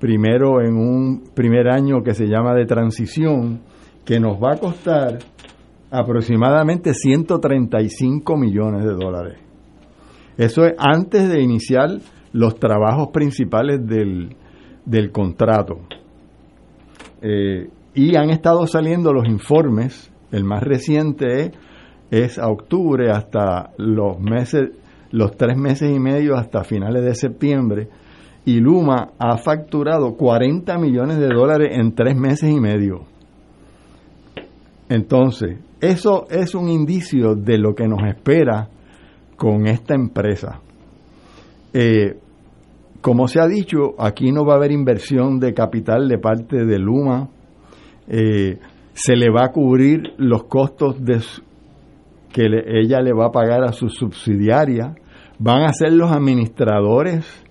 primero en un primer año que se llama de transición que nos va a costar aproximadamente 135 millones de dólares eso es antes de iniciar los trabajos principales del, del contrato. Eh, y han estado saliendo los informes, el más reciente es, a octubre hasta los meses, los tres meses y medio hasta finales de septiembre, y Luma ha facturado 40 millones de dólares en tres meses y medio. Entonces, eso es un indicio de lo que nos espera con esta empresa. Eh, como se ha dicho, aquí no va a haber inversión de capital de parte de Luma. Eh, se le va a cubrir los costos que ella le va a pagar a su subsidiaria. Van a ser los administradores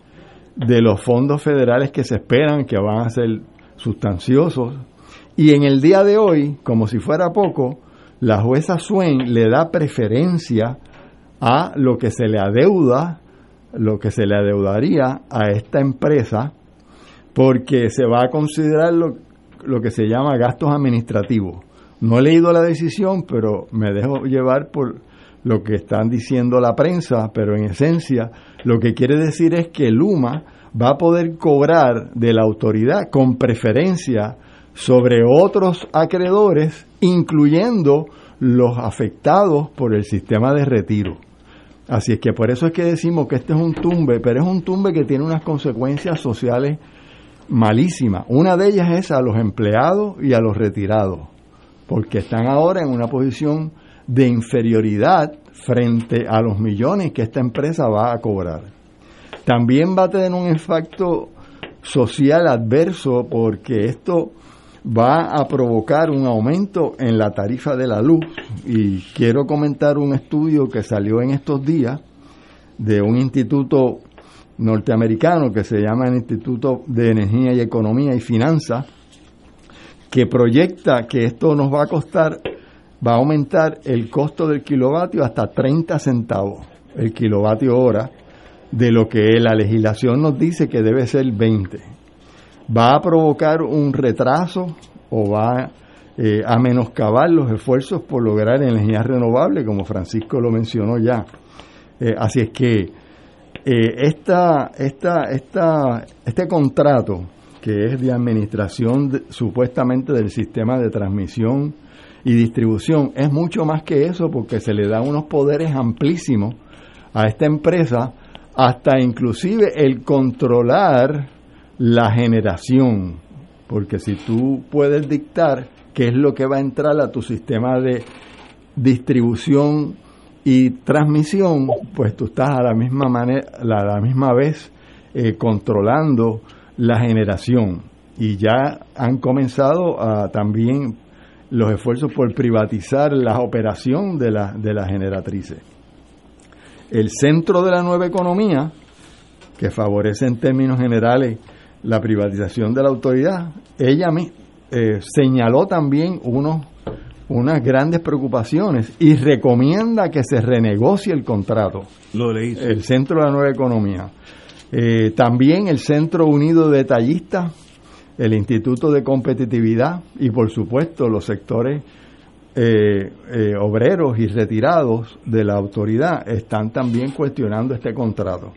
de los fondos federales que se esperan que van a ser sustanciosos. Y en el día de hoy, como si fuera poco, la jueza Swain le da preferencia a lo que se le adeuda, lo que se le adeudaría a esta empresa, porque se va a considerar lo, lo que se llama gastos administrativos. No he leído la decisión, pero me dejo llevar por lo que están diciendo la prensa, pero en esencia lo que quiere decir es que Luma va a poder cobrar de la autoridad con preferencia sobre otros acreedores, incluyendo los afectados por el sistema de retiro. Así es que por eso es que decimos que este es un tumbe, pero es un tumbe que tiene unas consecuencias sociales malísimas. Una de ellas es a los empleados y a los retirados, porque están ahora en una posición de inferioridad frente a los millones que esta empresa va a cobrar. También va a tener un impacto social adverso porque esto va a provocar un aumento en la tarifa de la luz. Y quiero comentar un estudio que salió en estos días de un instituto norteamericano que se llama el Instituto de Energía y Economía y Finanzas, que proyecta que esto nos va a costar, va a aumentar el costo del kilovatio hasta 30 centavos el kilovatio hora, de lo que la legislación nos dice que debe ser 20 va a provocar un retraso o va eh, a menoscabar los esfuerzos por lograr energía renovable, como Francisco lo mencionó ya. Eh, así es que eh, esta, esta, esta, este contrato, que es de administración supuestamente del sistema de transmisión y distribución, es mucho más que eso porque se le da unos poderes amplísimos a esta empresa, hasta inclusive el controlar la generación, porque si tú puedes dictar qué es lo que va a entrar a tu sistema de distribución y transmisión, pues tú estás a la misma manera, a la misma vez eh, controlando la generación. Y ya han comenzado a, también los esfuerzos por privatizar la operación de, la, de las generatrices. El centro de la nueva economía, que favorece en términos generales la privatización de la autoridad, ella me, eh, señaló también unos, unas grandes preocupaciones y recomienda que se renegocie el contrato. Lo leí. El Centro de la Nueva Economía. Eh, también el Centro Unido de Detallistas, el Instituto de Competitividad y por supuesto los sectores eh, obreros y retirados de la autoridad están también cuestionando este contrato.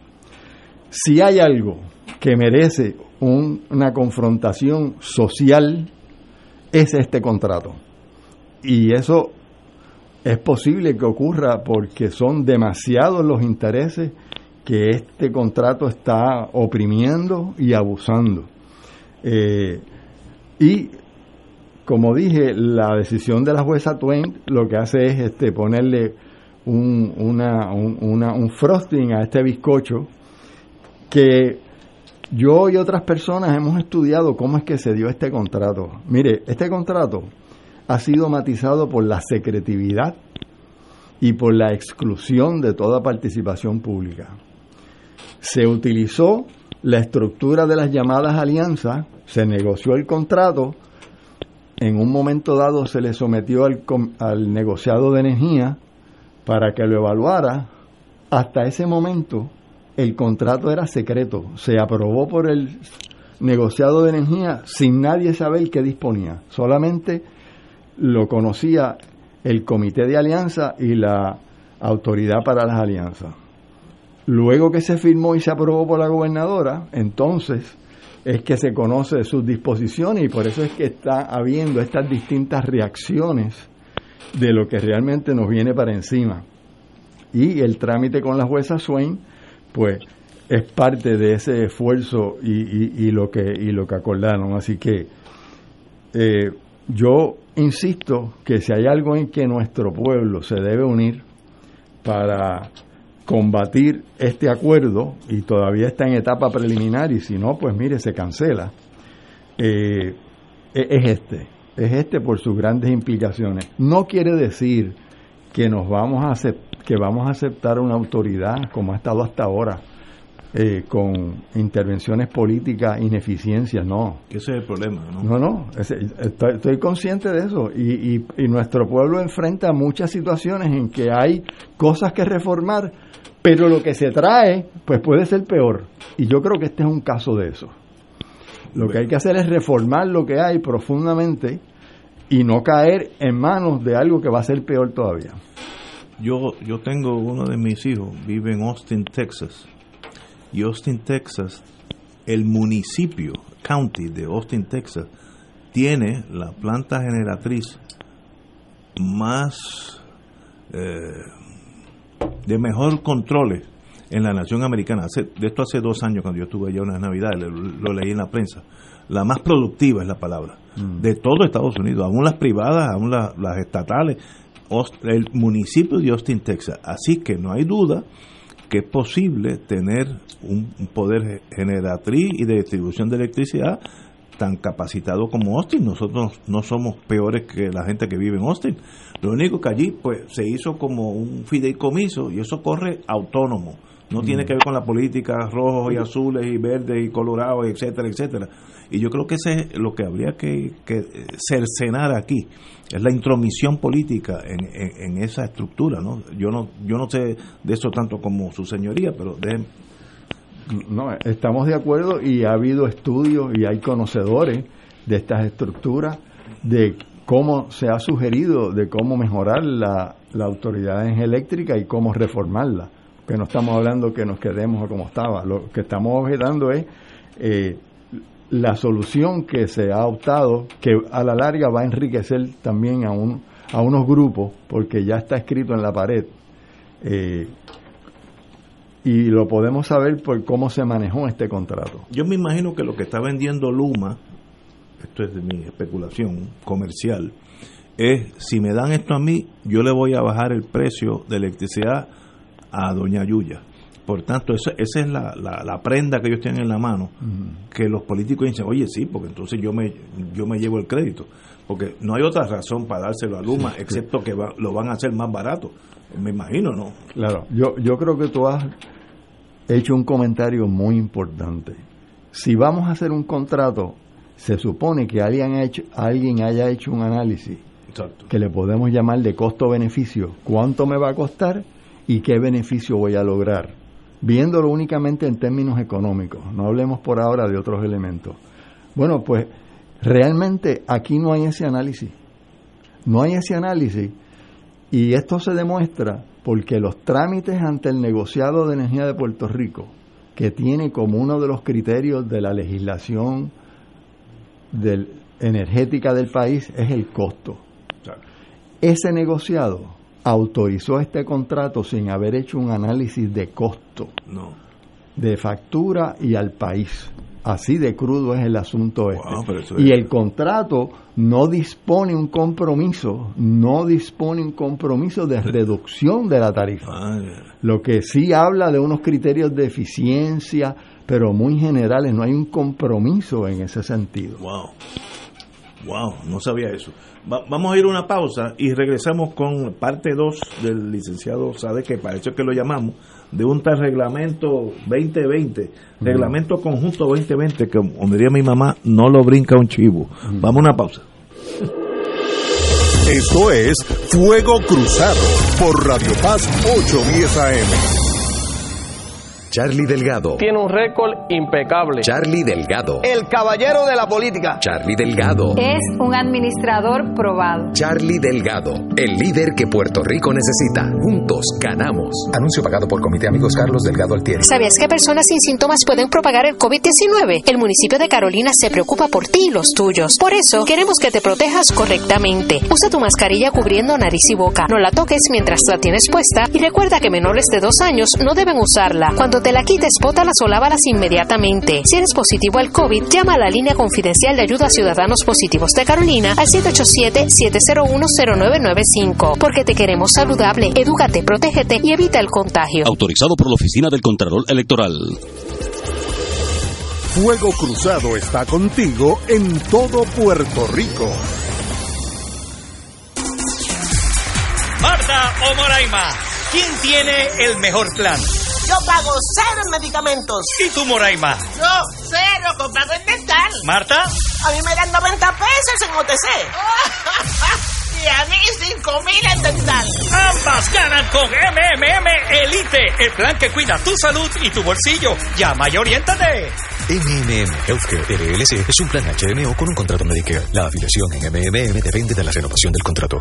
Si hay algo que merece una confrontación social, es este contrato. Y eso es posible que ocurra porque son demasiados los intereses que este contrato está oprimiendo y abusando. Eh, y como dije, la decisión de la jueza Twain lo que hace es este, ponerle un, una, un frosting a este bizcocho que yo y otras personas hemos estudiado cómo es que se dio este contrato. Mire, este contrato ha sido matizado por la secretividad y por la exclusión de toda participación pública. Se utilizó la estructura de las llamadas alianzas, se negoció el contrato, en un momento dado se le sometió al, al negociado de energía para que lo evaluara. Hasta ese momento el contrato era secreto, se aprobó por el negociado de energía sin nadie saber qué disponía, solamente lo conocía el comité de alianza y la autoridad para las alianzas. Luego que se firmó y se aprobó por la gobernadora, entonces es que se conoce sus disposiciones y por eso es que está habiendo estas distintas reacciones de lo que realmente nos viene para encima. Y el trámite con la jueza Swain pues es parte de ese esfuerzo y, lo que y lo que acordaron así que eh, yo insisto que si hay algo en que nuestro pueblo se debe unir para combatir este acuerdo y todavía está en etapa preliminar y si no pues mire se cancela eh, e, es este es este por sus grandes implicaciones no quiere decir que nos vamos a que vamos a aceptar una autoridad como ha estado hasta ahora. eh, con intervenciones políticas, ineficiencias, no. Ese es el problema, ¿no? No, no, estoy, consciente de eso y, y, nuestro pueblo enfrenta muchas situaciones en que hay cosas que reformar, pero lo que se trae, pues puede ser peor. Y yo creo que este es un caso de eso. Lo que hay que hacer es reformar lo que hay profundamente y no caer en manos de algo que va a ser peor todavía. Yo, yo tengo uno de mis hijos, vive en Austin, Texas y Austin, Texas, el municipio, county de Austin, Texas, tiene la planta generatriz más eh, de mejor controles en la nación americana. Hace, de esto hace dos años, cuando yo estuve allá una Navidad, lo, leí en la prensa. La más productiva es la palabra, mm. de todo Estados Unidos, aún las privadas, aún las, las estatales, el municipio de Austin, Texas. Así que no hay duda que es posible tener un, poder generatriz y de distribución de electricidad tan capacitado como Austin. Nosotros no somos peores que la gente que vive en Austin. Lo único que allí pues se hizo como un fideicomiso y eso corre autónomo. No tiene mm. que ver con la política rojos y azules y verdes y colorados, etcétera, etcétera. Y yo creo que ese es lo que habría que, cercenar aquí, es la intromisión política en, esa estructura. ¿no? Yo no yo no sé de eso tanto como su señoría, pero de... No, estamos de acuerdo y ha habido estudios y hay conocedores de estas estructuras, de cómo se ha sugerido, de cómo mejorar la, la autoridad eléctrica y cómo reformarla. Que no estamos hablando que nos quedemos como estaba, lo que estamos objetando es eh, la solución que se ha optado, que a la larga va a enriquecer también a, un, a unos grupos, porque ya está escrito en la pared, eh, y lo podemos saber por cómo se manejó este contrato. Yo me imagino que lo que está vendiendo Luma, esto es de mi especulación comercial, es si me dan esto a mí, yo le voy a bajar el precio de electricidad a Doña Yuya. Por tanto, esa, esa es la, la, prenda que ellos tienen en la mano, que los políticos dicen, oye, sí, porque entonces yo me, yo me llevo el crédito. Porque no hay otra razón para dárselo a Luma, excepto que lo van a hacer más barato. Me imagino, ¿no? Claro, yo, yo creo que tú has hecho un comentario muy importante. Si vamos a hacer un contrato, se supone que alguien, ha hecho, alguien haya hecho un análisis que le podemos llamar de costo-beneficio. ¿Cuánto me va a costar y qué beneficio voy a lograr? viéndolo únicamente en términos económicos, no hablemos por ahora de otros elementos. Bueno, pues realmente aquí no hay ese análisis, no hay ese análisis y esto se demuestra porque los trámites ante el negociado de energía de Puerto Rico, que tiene como uno de los criterios de la legislación del, energética del país, es el costo. Ese negociado autorizó este contrato sin haber hecho un análisis de costo, de factura y al país. Así de crudo es el asunto este. Y el contrato no dispone un compromiso, no dispone un compromiso de reducción de la tarifa. Ah, Lo que sí habla de unos criterios de eficiencia, pero muy generales, no hay un compromiso en ese sentido. Wow. Wow, no sabía eso vamos a ir a una pausa y regresamos con parte 2 del licenciado Sade, que parece que lo llamamos, de un tal reglamento 2020, reglamento conjunto 2020, que como diría mi mamá, no lo brinca un chivo. Vamos a una pausa. Esto es Fuego Cruzado por Radio Paz 810 AM. Charlie Delgado. Tiene un récord impecable. Charlie Delgado. El caballero de la política. Charlie Delgado. Es un administrador probado. Charlie Delgado. El líder que Puerto Rico necesita. Juntos ganamos. Anuncio pagado por Comité Amigos Carlos Delgado Altieri. ¿Sabías que personas sin síntomas pueden propagar el COVID-19? El municipio de Carolina se preocupa por ti y los tuyos. Por eso, queremos que te protejas correctamente. Usa tu mascarilla cubriendo nariz y boca. No la toques mientras la tienes puesta y recuerda que menores de dos años no deben usarla. Cuando te la quites, bótalas o lávalas inmediatamente. Si eres positivo al COVID, llama a la línea confidencial de ayuda a ciudadanos positivos de Carolina al 787-701-0995. Porque te queremos saludable, edúcate, protégete y evita el contagio. Autorizado por la Oficina del Contralor Electoral. Fuego Cruzado está contigo en todo Puerto Rico. Marta o Moraima, ¿quién tiene el mejor plan? Yo pago cero en medicamentos. ¿Y tú, Moraima? Yo, cero comprado en dental. ¿Marta? A mí me dan 90 pesos en OTC. y a mí 5 mil en dental. Ambas ganan con MMM Elite, el plan que cuida tu salud y tu bolsillo. Llama y oriéntate. MMM Healthcare LLC es un plan HMO con un contrato Medicare. La afiliación en MMM depende de la renovación del contrato.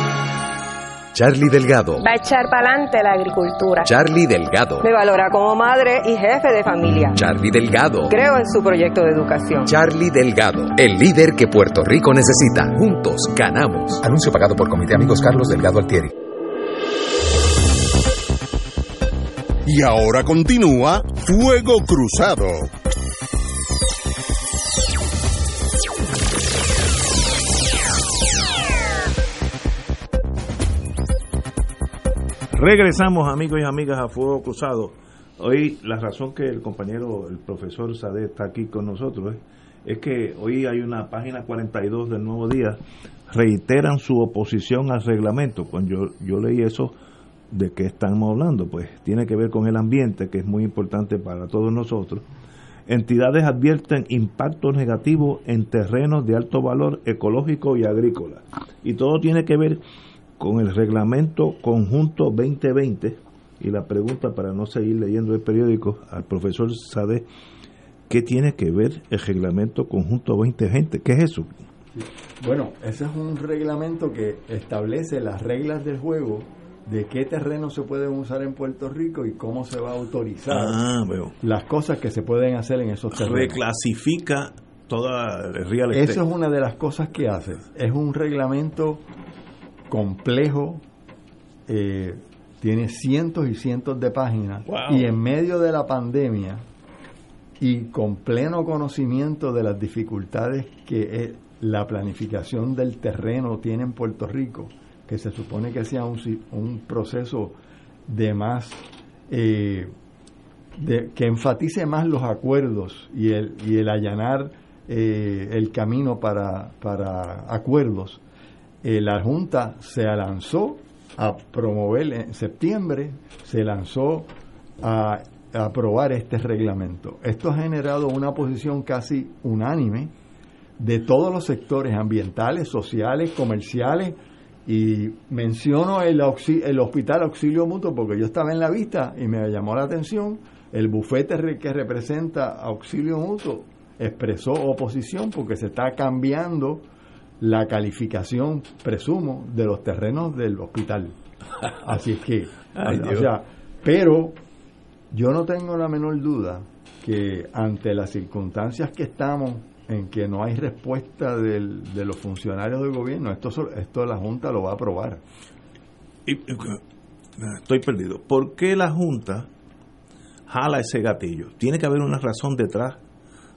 Charlie Delgado. Va a echar para adelante la agricultura. Charlie Delgado. Me valora como madre y jefe de familia. Charlie Delgado. Creo en su proyecto de educación. Charlie Delgado. El líder que Puerto Rico necesita. Juntos ganamos. Anuncio pagado por Comité Amigos Carlos Delgado Altieri. Y ahora continúa Fuego Cruzado. Regresamos, amigos y amigas, a Fuego Cruzado. Hoy la razón que el compañero, el profesor Sade está aquí con nosotros es, que hoy hay una página 42 del Nuevo Día, reiteran su oposición al reglamento. Cuando yo, yo leí eso, ¿de qué estamos hablando? Pues tiene que ver con el ambiente, que es muy importante para todos nosotros. Entidades advierten impactos negativos en terrenos de alto valor ecológico y agrícola. Y todo tiene que ver con el reglamento conjunto 2020 y la pregunta para no seguir leyendo el periódico al profesor Sade, ¿qué tiene que ver el reglamento conjunto 2020? ¿Qué es eso? Bueno, ese es un reglamento que establece las reglas del juego de qué terrenos se pueden usar en Puerto Rico y cómo se va a autorizar Ah, veo. las cosas que se pueden hacer en esos terrenos. Reclasifica toda el real estate. Eso es una de las cosas que hace. Es un reglamento complejo, eh, tiene cientos y cientos de páginas Wow. y en medio de la pandemia y con pleno conocimiento de las dificultades que eh, la planificación del terreno tiene en Puerto Rico, que se supone que sea un, un proceso de más eh, de- que enfatice más los acuerdos y el, y el allanar eh, el camino para, para acuerdos. Eh, la Junta se lanzó a promover en septiembre, se lanzó a, a aprobar este reglamento. Esto ha generado una posición casi unánime de todos los sectores ambientales, sociales, comerciales, y menciono el, auxi- el Hospital Auxilio Mutuo porque yo estaba en la vista y me llamó la atención, el bufete que representa Auxilio Mutuo expresó oposición porque se está cambiando la calificación, presumo, de los terrenos del hospital. Así es que, Ay, o sea, pero yo no tengo la menor duda que ante las circunstancias que estamos, en que no hay respuesta del- de los funcionarios del gobierno, esto, esto la Junta lo va a aprobar. Y- estoy perdido. ¿Por qué la Junta jala ese gatillo? Tiene que haber una razón detrás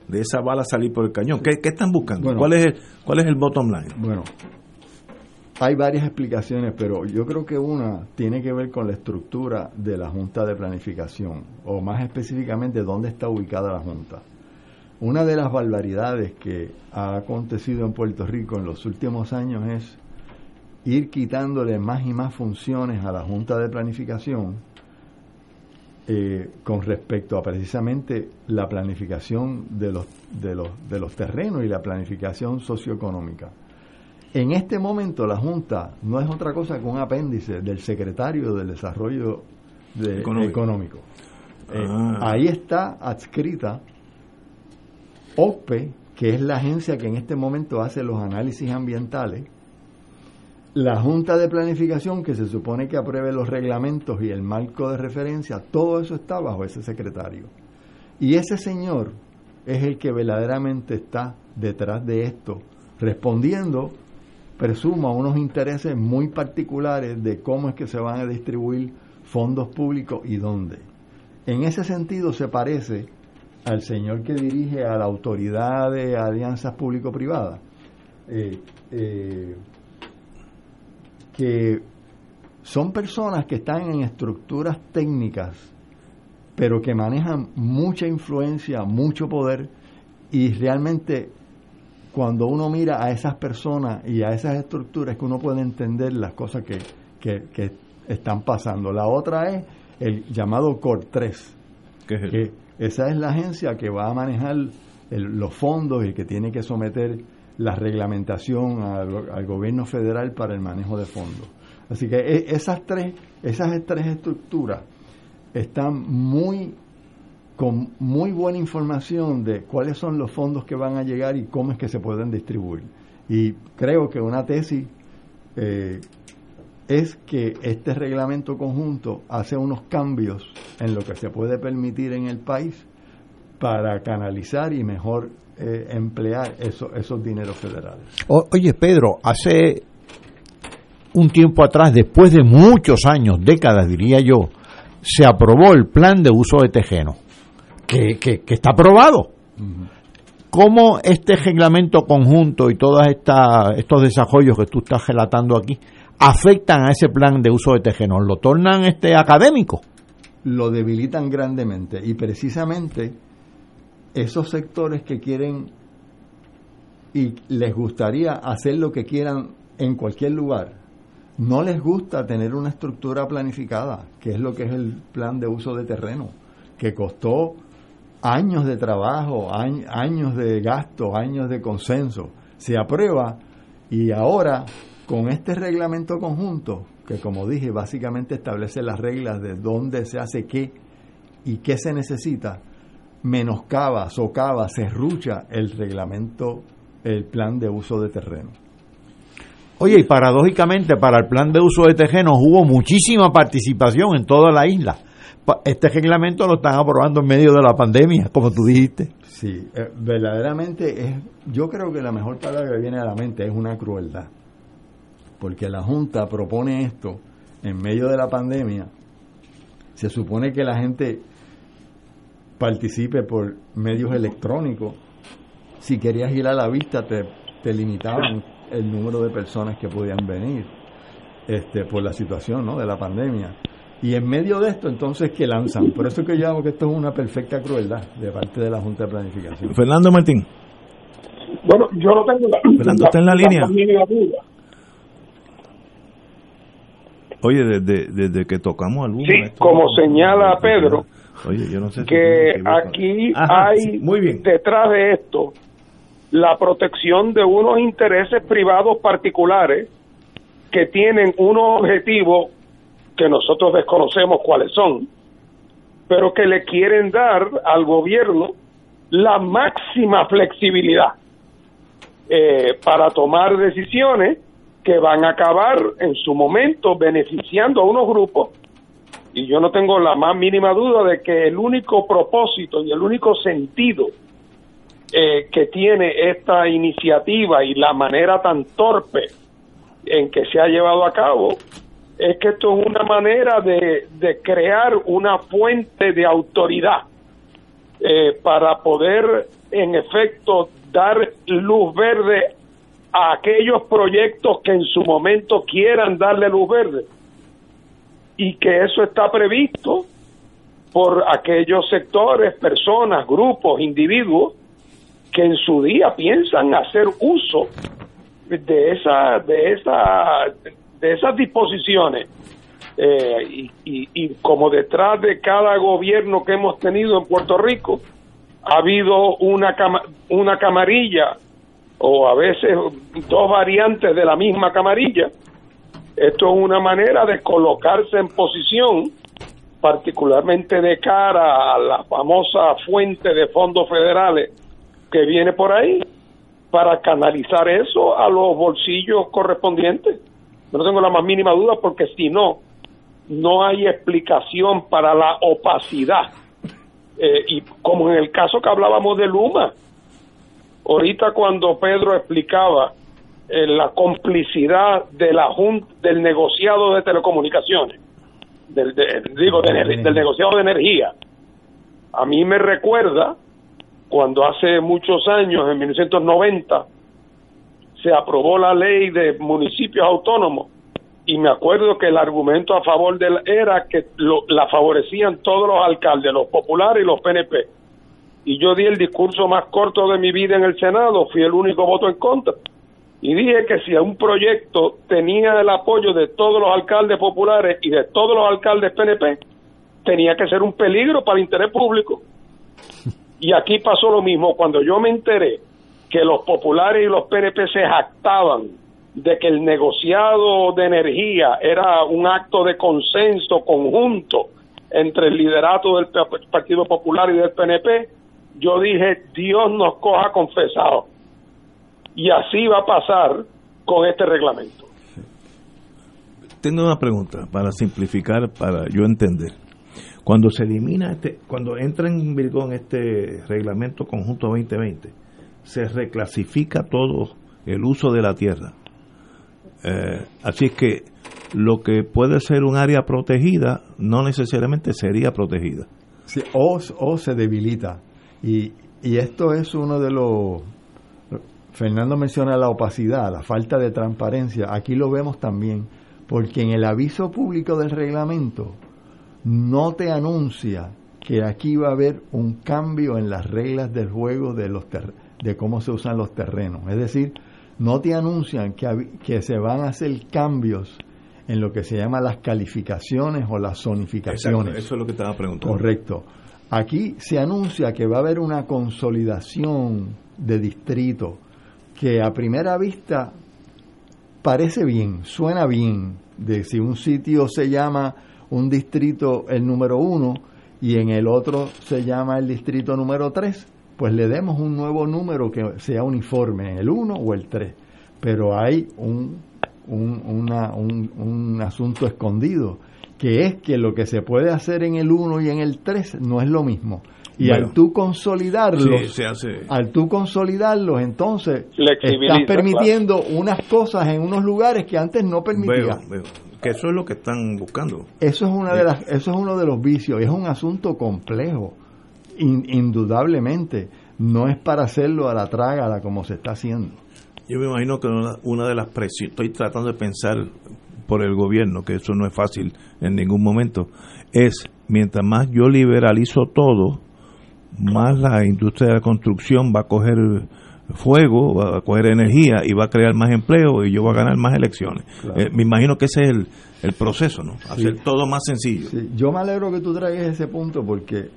de esa bala salir por el cañón. ¿Qué, qué están buscando? Bueno. ¿Cuál, es el, ¿Cuál es el bottom line? Bueno, hay varias explicaciones, pero yo creo que una tiene que ver con la estructura de la Junta de Planificación, o más específicamente dónde está ubicada la Junta. Una de las barbaridades que ha acontecido en Puerto Rico en los últimos años es ir quitándole más y más funciones a la Junta de Planificación eh, con respecto a precisamente la planificación de los, de, los, de los terrenos y la planificación socioeconómica. En este momento la Junta no es otra cosa que un apéndice del secretario del Desarrollo de- Económico. Económico. Eh, Ah. Ahí está adscrita OPE, que es la agencia que en este momento hace los análisis ambientales, la Junta de Planificación, que se supone que apruebe los reglamentos y el marco de referencia, todo eso está bajo ese secretario. Y ese señor es el que verdaderamente está detrás de esto, respondiendo, presumo, a unos intereses muy particulares de cómo es que se van a distribuir fondos públicos y dónde. En ese sentido se parece al señor que dirige a la autoridad de alianzas público-privadas. Eh, eh, que son personas que están en estructuras técnicas, pero que manejan mucha influencia, mucho poder, y realmente cuando uno mira a esas personas y a esas estructuras que uno puede entender las cosas que, que- que están pasando. La otra es el llamado COR 3, ¿Qué es eso? que esa es la agencia que va a manejar el- los fondos y que tiene que someter la reglamentación al, gobierno federal para el manejo de fondos. Así que e- esas tres, esas tres estructuras están muy con muy buena información de cuáles son los fondos que van a llegar y cómo es que se pueden distribuir. Y creo que una tesis eh, es que este reglamento conjunto hace unos cambios en lo que se puede permitir en el país para canalizar y mejor eh, emplear eso- esos dineros federales. O- oye, Pedro, hace un tiempo atrás, después de muchos años, décadas diría yo, se aprobó el plan de uso de tejeno, que, que- que está aprobado. ¿Cómo este reglamento conjunto y todos estos desarrollos que tú estás relatando aquí afectan a ese plan de uso de tejeno? ¿Lo tornan este académico? lo debilitan grandemente y precisamente esos sectores que quieren y les gustaría hacer lo que quieran en cualquier lugar, no les gusta tener una estructura planificada, que es lo que es el plan de uso de terreno, que costó años de trabajo, añ- años de gasto, años de consenso. Se aprueba y ahora con este reglamento conjunto, que como dije, básicamente establece las reglas de dónde se hace qué y qué se necesita, menoscaba, socava, serrucha el reglamento, el plan de uso de terreno. Oye, y paradójicamente para el plan de uso de tejenos hubo muchísima participación en toda la isla. Este reglamento lo están aprobando en medio de la pandemia, como tú dijiste. Sí, eh, verdaderamente es, yo creo que la mejor palabra que viene a la mente es una crueldad, porque la Junta propone esto en medio de la pandemia, se supone que la gente participe por medios electrónicos, si querías ir a la vista te, te limitaban el número de personas que podían venir este, por la situación ¿no? de la pandemia. Y en medio de esto, entonces, que lanzan? Por eso que yo hago que esto es una perfecta crueldad de parte de la Junta de Planificación. Fernando Martín. Bueno, yo no tengo la, Fernando, está en la línea. Oye, desde, desde que tocamos alguna. Sí, como señala Pedro, Oye, yo no sé si que aquí Ajá, hay sí, muy bien. detrás de esto la protección de unos intereses privados particulares que tienen unos objetivos que nosotros desconocemos cuáles son, pero que le quieren dar al gobierno la máxima flexibilidad eh, para tomar decisiones que van a acabar en su momento beneficiando a unos grupos y yo no tengo la más mínima duda de que el único propósito y el único sentido eh, que tiene esta iniciativa y la manera tan torpe en que se ha llevado a cabo es que esto es una manera de, crear una fuente de autoridad eh, para poder en efecto dar luz verde a aquellos proyectos que en su momento quieran darle luz verde y que eso está previsto por aquellos sectores, personas, grupos, individuos que en su día piensan hacer uso de esa de esa de esas disposiciones. Eh, y, como detrás de cada gobierno que hemos tenido en Puerto Rico ha habido una cama- una camarilla o a veces dos variantes de la misma camarilla esto es una manera de colocarse en posición, particularmente de cara a la famosa fuente de fondos federales que viene por ahí, para canalizar eso a los bolsillos correspondientes. No tengo la más mínima duda porque si no, no hay explicación para la opacidad. Eh, y como en el caso que hablábamos de Luma, ahorita cuando Pedro explicaba eh, la complicidad de la junta, del negociado de telecomunicaciones, del, de- digo, de del negociado de energía. A mí me recuerda cuando hace muchos años, en 1990, se aprobó la ley de municipios autónomos y me acuerdo que el argumento a favor de la, era que lo- la favorecían todos los alcaldes, los populares y los PNP. Y yo di el discurso más corto de mi vida en el Senado, fui el único voto en contra. Y dije que si un proyecto tenía el apoyo de todos los alcaldes populares y de todos los alcaldes PNP, tenía que ser un peligro para el interés público. Y aquí pasó lo mismo. Cuando yo me enteré que los populares y los PNP se jactaban de que el negociado de energía era un acto de consenso conjunto entre el liderato del Partido Popular y del PNP, yo dije, Dios nos coja confesado. Y así va a pasar con este reglamento. Tengo una pregunta para simplificar, para yo entender. Cuando se elimina este, cuando entra en vigor este reglamento conjunto 2020, se reclasifica todo el uso de la tierra. Eh, así es que lo que puede ser un área protegida no necesariamente sería protegida. Sí, o, o se debilita. Y, y esto es uno de los... Fernando menciona la opacidad, la falta de transparencia. Aquí lo vemos también, porque en el aviso público del reglamento no te anuncia que aquí va a haber un cambio en las reglas del juego de, los ter- de cómo se usan los terrenos. Es decir, no te anuncian que, que se van a hacer cambios en lo que se llama las calificaciones o las zonificaciones. eso es lo que estaba preguntando. Correcto. Aquí se anuncia que va a haber una consolidación de distrito que a primera vista parece bien, suena bien, de si un sitio se llama un distrito el número uno y en el otro se llama el distrito número tres, pues le demos un nuevo número que sea uniforme, el uno o el tres. Pero hay un, un, una- un- un asunto escondido, que es que lo que se puede hacer en el 1 y en el 3 no es lo mismo. Y Bueno. al tú consolidarlos, Sí, se hace. al tú consolidarlos, entonces estás permitiendo unas cosas en unos lugares que antes no permitía. Veo, veo. Que eso es lo que están buscando. Eso es una de las, eso es uno de los vicios. Es un asunto complejo, in- indudablemente. No es para hacerlo a la trágala como se está haciendo. Yo me imagino que una, una de las presiones, estoy tratando de pensar por el gobierno, que eso no es fácil en ningún momento, es mientras más yo liberalizo todo, más la industria de la construcción va a coger fuego, va a coger energía y va a crear más empleo y yo voy a ganar más elecciones. Eh, me imagino que ese es el, el proceso, ¿no? Hacer todo más sencillo. Yo me alegro que tú traigas ese punto porque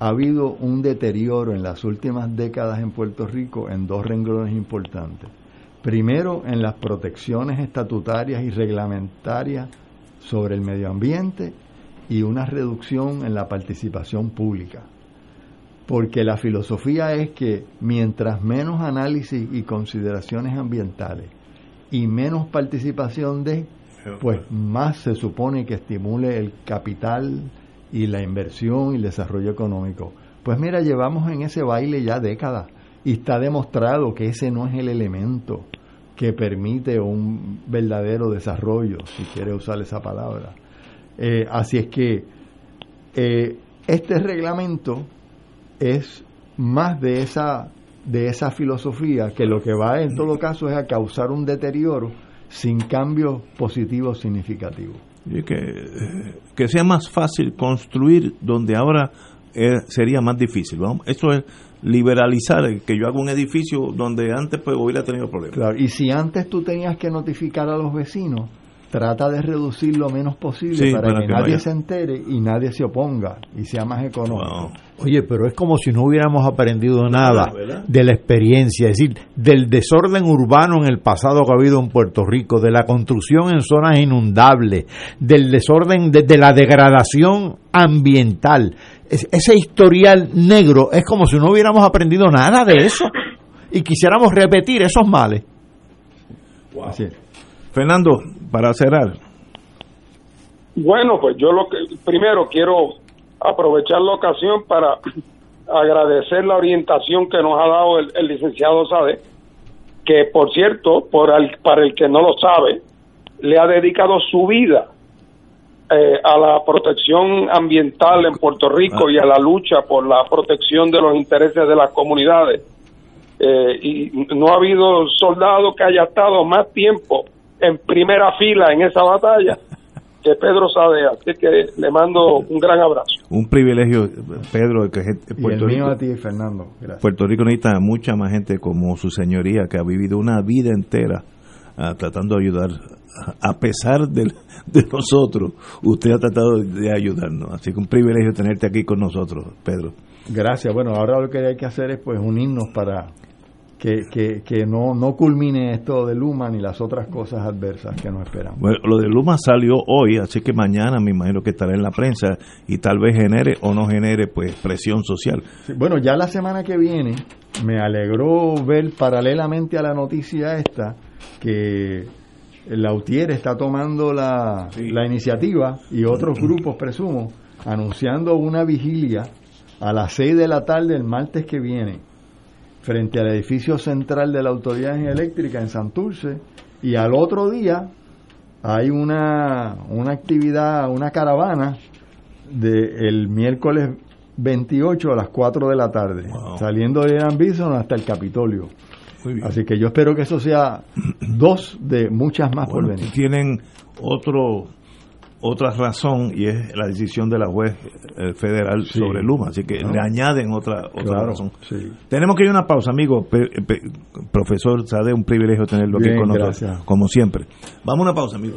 ha habido un deterioro en las últimas décadas en Puerto Rico en dos renglones importantes. Primero, en las protecciones estatutarias y reglamentarias sobre el medio ambiente y una reducción en la participación pública. Porque la filosofía es que mientras menos análisis y consideraciones ambientales y menos participación de, pues más se supone que estimule el capital y la inversión y el desarrollo económico. Pues mira, llevamos en ese baile ya décadas y está demostrado que ese no es el elemento que permite un verdadero desarrollo, si quiere usar esa palabra. Eh, así es que eh, este reglamento es más de esa de esa filosofía que lo que va en todo caso es a causar un deterioro sin cambios positivos significativos. Y que, que sea más fácil construir donde ahora eh, sería más difícil. ¿vamos? Esto es liberalizar que yo haga un edificio donde antes pues hubiera tenido problemas. Claro, y si antes tú tenías que notificar a los vecinos, trata de reducir lo menos posible para, que, nadie se entere y nadie se oponga y sea más económico. Oye, pero es como si no hubiéramos aprendido nada de la experiencia, es decir, del desorden urbano en el pasado que ha habido en Puerto Rico, de la construcción en zonas inundables, del desorden, de, de la degradación ambiental. ese historial negro es como si no hubiéramos aprendido nada de eso y quisiéramos repetir esos males. Así Fernando, para cerrar. Bueno, pues yo lo que primero quiero aprovechar la ocasión para agradecer la orientación que nos ha dado el, licenciado Sade, que por cierto, por para el que no lo sabe, le ha dedicado su vida eh, a la protección ambiental en Puerto Rico y a la lucha por la protección de los intereses de las comunidades. Eh, y no ha habido soldado que haya estado más tiempo en primera fila en esa batalla que Pedro Sadea. Así que le mando un gran abrazo. Un privilegio, Pedro, que Puerto Rico. a ti, Fernando. Puerto Rico necesita mucha más gente como su señoría que ha vivido una vida entera ah, tratando de ayudar. A pesar de, de nosotros, usted ha tratado de ayudarnos. Así que un privilegio tenerte aquí con nosotros, Pedro. Gracias. Bueno, ahora lo que hay que hacer es pues unirnos para que, que, que no, no culmine esto de Luma ni las otras cosas adversas que nos esperamos. Bueno, lo de Luma salió hoy, así que mañana me imagino que estará en la prensa y tal vez genere o no genere pues presión social. bueno, ya la semana que viene me alegró ver paralelamente a la noticia esta que la UTIER está tomando la, la iniciativa y otros grupos, presumo, anunciando una vigilia a las 6 de la tarde el martes que viene frente al edificio central de la Autoridad Eléctrica en Santurce y al otro día hay una, una actividad, una caravana de el miércoles 28 a las 4 de la tarde, saliendo de Irán Bison hasta el Capitolio. Así que yo espero que eso sea dos de muchas más por venir. Tienen otro otra razón y es la decisión de la juez eh, federal sobre Luma, así que le añaden otra, otra razón. Tenemos que ir a una pausa, amigo. profesor Sade, un privilegio tenerlo aquí con nosotros, como siempre. Vamos a una pausa, amigo.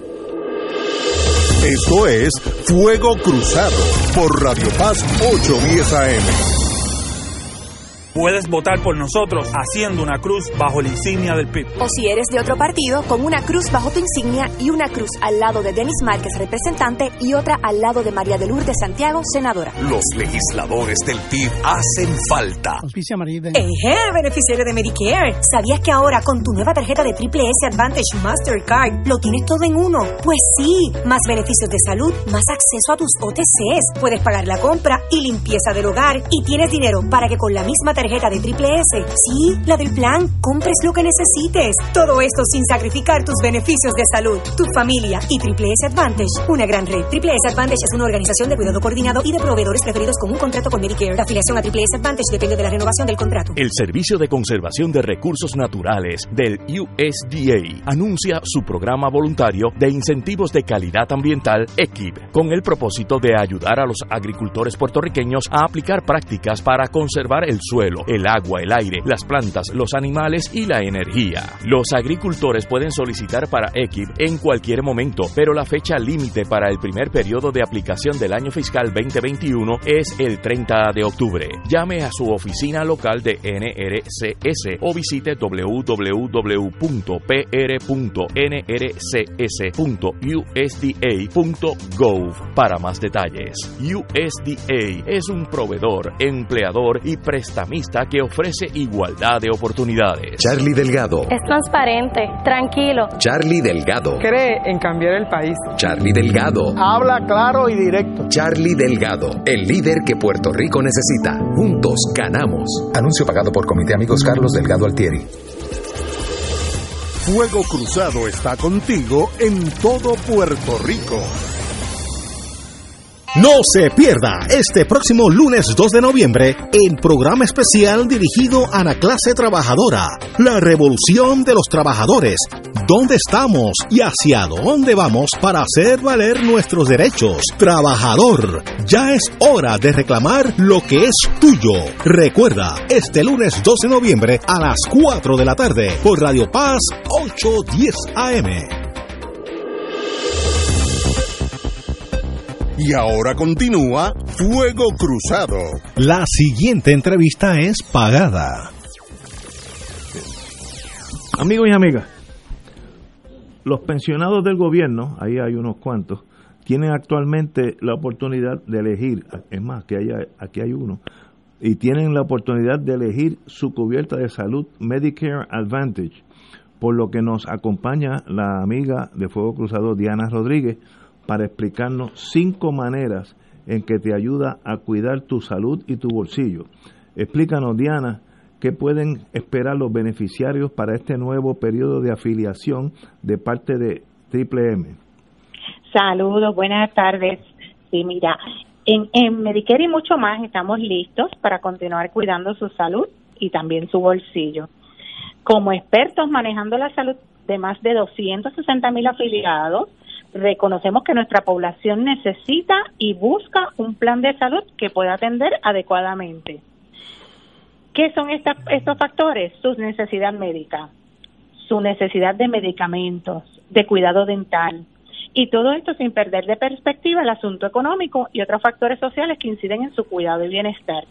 Esto es Fuego Cruzado por Radio Paz 810 AM. Puedes votar por nosotros haciendo una cruz bajo la insignia del PIB. O si eres de otro partido, con una cruz bajo tu insignia y una cruz al lado de Denis Márquez, representante, y otra al lado de María de Lourdes Santiago, senadora. Los legisladores del PIB hacen falta. Auspicia María beneficiario de Medicare! ¿Sabías que ahora con tu nueva tarjeta de Triple S Advantage Mastercard lo tienes todo en uno? Pues sí, más beneficios de salud, más acceso a tus OTCs, puedes pagar la compra y limpieza del hogar y tienes dinero para que con la misma tarjeta tarjeta de Triple S. Sí, la del plan. Compres lo que necesites. Todo esto sin sacrificar tus beneficios de salud, tu familia y Triple S Advantage. Una gran red. Triple S Advantage es una organización de cuidado coordinado y de proveedores preferidos con un contrato con Medicare. La afiliación a Triple S Advantage depende de la renovación del contrato. El Servicio de Conservación de Recursos Naturales del USDA anuncia su programa voluntario de incentivos de calidad ambiental EQIP con el propósito de ayudar a los agricultores puertorriqueños a aplicar prácticas para conservar el suelo el agua, el aire, las plantas, los animales y la energía. Los agricultores pueden solicitar para EQIP en cualquier momento, pero la fecha límite para el primer periodo de aplicación del año fiscal 2021 es el 30 de octubre. Llame a su oficina local de NRCS o visite www.pr.nrcs.usda.gov para más detalles. USDA es un proveedor, empleador y prestamista que ofrece igualdad de oportunidades. Charlie Delgado. Es transparente, tranquilo. Charlie Delgado. Cree en cambiar el país. Charlie Delgado. Habla claro y directo. Charlie Delgado, el líder que Puerto Rico necesita. Juntos ganamos. Anuncio pagado por Comité Amigos Carlos Delgado Altieri. Fuego Cruzado está contigo en todo Puerto Rico. No se pierda este próximo lunes 2 de noviembre el programa especial dirigido a la clase trabajadora, la revolución de los trabajadores, dónde estamos y hacia dónde vamos para hacer valer nuestros derechos. Trabajador, ya es hora de reclamar lo que es tuyo. Recuerda, este lunes 2 de noviembre a las 4 de la tarde por Radio Paz 810 AM. Y ahora continúa Fuego Cruzado. La siguiente entrevista es pagada. Amigos y amigas, los pensionados del gobierno, ahí hay unos cuantos, tienen actualmente la oportunidad de elegir, es más, que haya, aquí hay uno, y tienen la oportunidad de elegir su cubierta de salud Medicare Advantage, por lo que nos acompaña la amiga de Fuego Cruzado Diana Rodríguez para explicarnos cinco maneras en que te ayuda a cuidar tu salud y tu bolsillo. Explícanos, Diana, qué pueden esperar los beneficiarios para este nuevo periodo de afiliación de parte de Triple M. Saludos, buenas tardes. Sí, mira, en, en Medicare y mucho más estamos listos para continuar cuidando su salud y también su bolsillo. Como expertos manejando la salud de más de 260 mil afiliados, reconocemos que nuestra población necesita y busca un plan de salud que pueda atender adecuadamente. ¿Qué son estos factores? Su necesidad médica, su necesidad de medicamentos, de cuidado dental. Y todo esto sin perder de perspectiva el asunto económico y otros factores sociales que inciden en su cuidado y bienestar.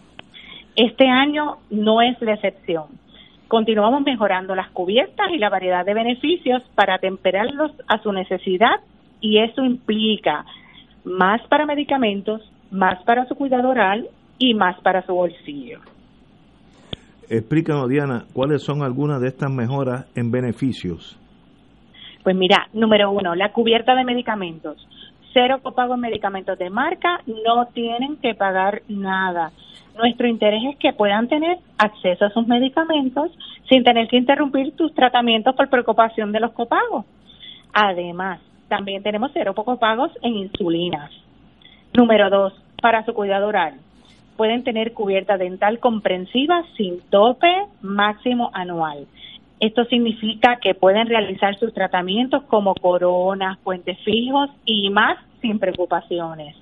Este año no es la excepción. Continuamos mejorando las cubiertas y la variedad de beneficios para temperarlos a su necesidad y eso implica más para medicamentos, más para su cuidado oral y más para su bolsillo. Explícanos, Diana, ¿cuáles son algunas de estas mejoras en beneficios? Pues mira, número uno, la cubierta de medicamentos. Cero copago en medicamentos de marca, no tienen que pagar nada. Nuestro interés es que puedan tener acceso a sus medicamentos sin tener que interrumpir tus tratamientos por preocupación de los copagos. Además, también tenemos cero pocos pagos en insulinas. Número dos, para su cuidado oral. Pueden tener cubierta dental comprensiva sin tope máximo anual. Esto significa que pueden realizar sus tratamientos como coronas, puentes fijos y más sin preocupaciones.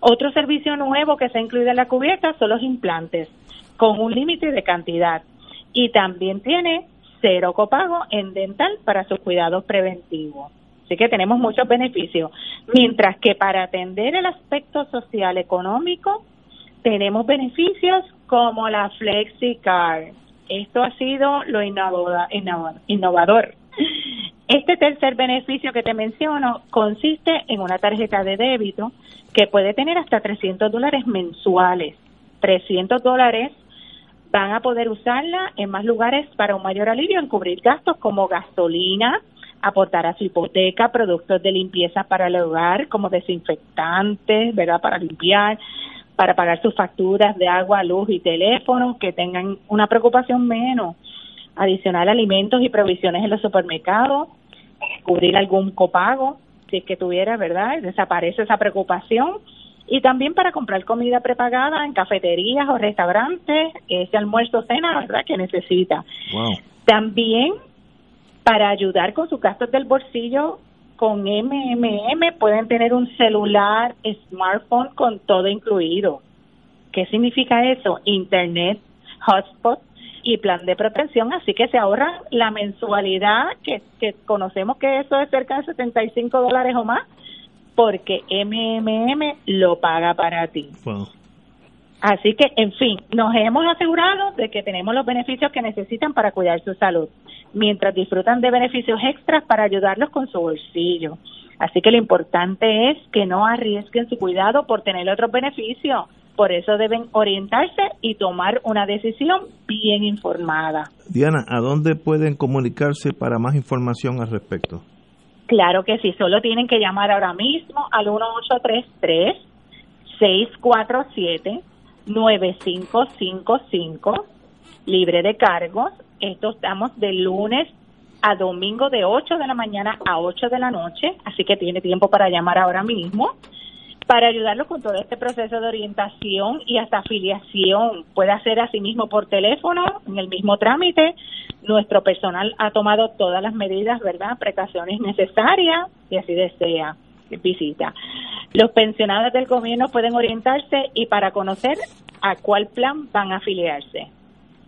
Otro servicio nuevo que se incluye en la cubierta son los implantes, con un límite de cantidad. Y también tiene cero copago en dental para sus cuidados preventivos. Así que tenemos muchos beneficios. Mientras que para atender el aspecto social económico, tenemos beneficios como la FlexiCard. Esto ha sido lo innovador. Este tercer beneficio que te menciono consiste en una tarjeta de débito que puede tener hasta 300 dólares mensuales. 300 dólares van a poder usarla en más lugares para un mayor alivio en cubrir gastos como gasolina, aportar a su hipoteca productos de limpieza para el hogar como desinfectantes, ¿verdad? Para limpiar, para pagar sus facturas de agua, luz y teléfono, que tengan una preocupación menos. Adicional, alimentos y provisiones en los supermercados, cubrir algún copago, si es que tuviera, ¿verdad? Desaparece esa preocupación. Y también para comprar comida prepagada en cafeterías o restaurantes, ese almuerzo cena, ¿verdad? Que necesita. También para ayudar con sus gastos del bolsillo con MMM pueden tener un celular, smartphone con todo incluido. ¿Qué significa eso? Internet, hotspot y plan de protección, así que se ahorran la mensualidad que, que conocemos que eso es cerca de 75 dólares o más, porque MMM lo paga para ti. Así que, en fin, nos hemos asegurado de que tenemos los beneficios que necesitan para cuidar su salud, mientras disfrutan de beneficios extras para ayudarlos con su bolsillo. Así que lo importante es que no arriesguen su cuidado por tener otros beneficios. Por eso deben orientarse y tomar una decisión bien informada. Diana, ¿a dónde pueden comunicarse para más información al respecto? Claro que sí, solo tienen que llamar ahora mismo al 1833 647 9555 libre de cargos. Esto estamos de lunes a domingo de 8 de la mañana a 8 de la noche, así que tiene tiempo para llamar ahora mismo para ayudarlos con todo este proceso de orientación y hasta afiliación. Puede hacer así mismo por teléfono, en el mismo trámite. Nuestro personal ha tomado todas las medidas, ¿verdad? Precauciones necesarias y así desea visita. Los pensionados del gobierno pueden orientarse y para conocer a cuál plan van a afiliarse.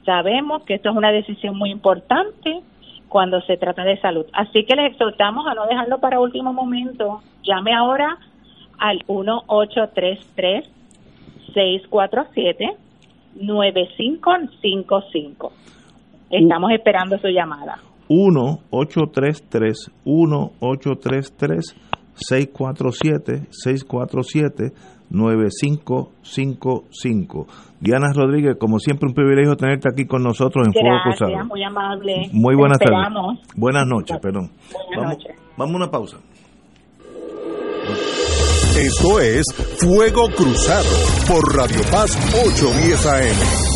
Sabemos que esto es una decisión muy importante cuando se trata de salud. Así que les exhortamos a no dejarlo para último momento. Llame ahora al 1833-647-9555. Estamos esperando su llamada. 1-833-647-647-9555. Diana Rodríguez, como siempre, un privilegio tenerte aquí con nosotros en Fuego Cruzado. muy amable. Muy buenas tardes. Buenas noches, perdón. Buenas vamos, noches. vamos a una pausa. Esto es Fuego Cruzado por Radio Paz 810 AM.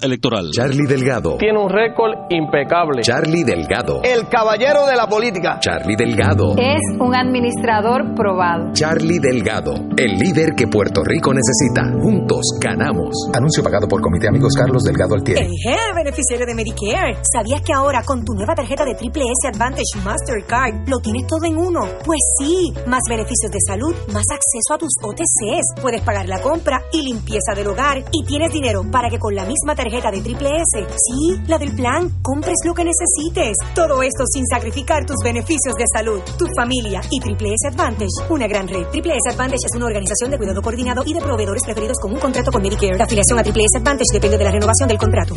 Electoral. Charlie Delgado. Tiene un récord impecable. Charlie Delgado. El caballero de la política. Charlie Delgado. Es un administrador probado. Charlie Delgado. El líder que Puerto Rico necesita. Juntos ganamos. Anuncio pagado por Comité Amigos Carlos Delgado Altieri. Eje, beneficiario de Medicare. ¿Sabías que ahora con tu nueva tarjeta de Triple S Advantage Mastercard lo tienes todo en uno? Pues sí, más beneficios de salud, más acceso a tus OTCs. Puedes pagar la compra y limpieza del hogar y tienes dinero para que con la misma tarjeta de Triple S, sí, la del plan, compres lo que necesites. Todo esto sin sacrificar tus beneficios de salud, tu familia y Triple S Advantage, una gran red. Triple S Advantage es una organización de cuidado coordinado y de proveedores preferidos con un contrato con Medicare. La afiliación a Triple S Advantage depende de la renovación del contrato.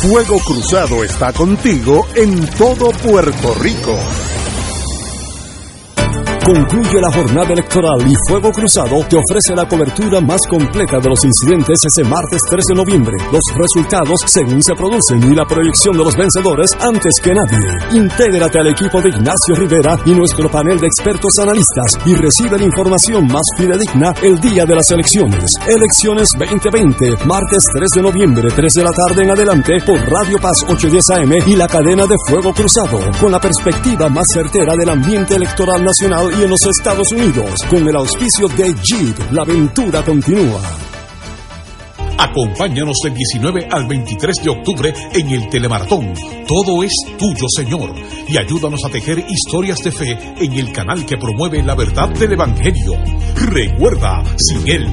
Fuego Cruzado está contigo en todo Puerto Rico. Concluye la jornada electoral y Fuego Cruzado te ofrece la cobertura más completa de los incidentes ese martes 3 de noviembre, los resultados según se producen y la proyección de los vencedores antes que nadie. Intégrate al equipo de Ignacio Rivera y nuestro panel de expertos analistas y recibe la información más fidedigna el día de las elecciones. Elecciones 2020, martes 3 de noviembre, 3 de la tarde en adelante por Radio Paz 810 AM y la cadena de Fuego Cruzado, con la perspectiva más certera del ambiente electoral nacional y en los Estados Unidos, con el auspicio de Jeep. La aventura continúa. Acompáñanos del 19 al 23 de octubre en el Telemaratón. Todo es tuyo, Señor. Y ayúdanos a tejer historias de fe en el canal que promueve la verdad del Evangelio. Recuerda, sin Él,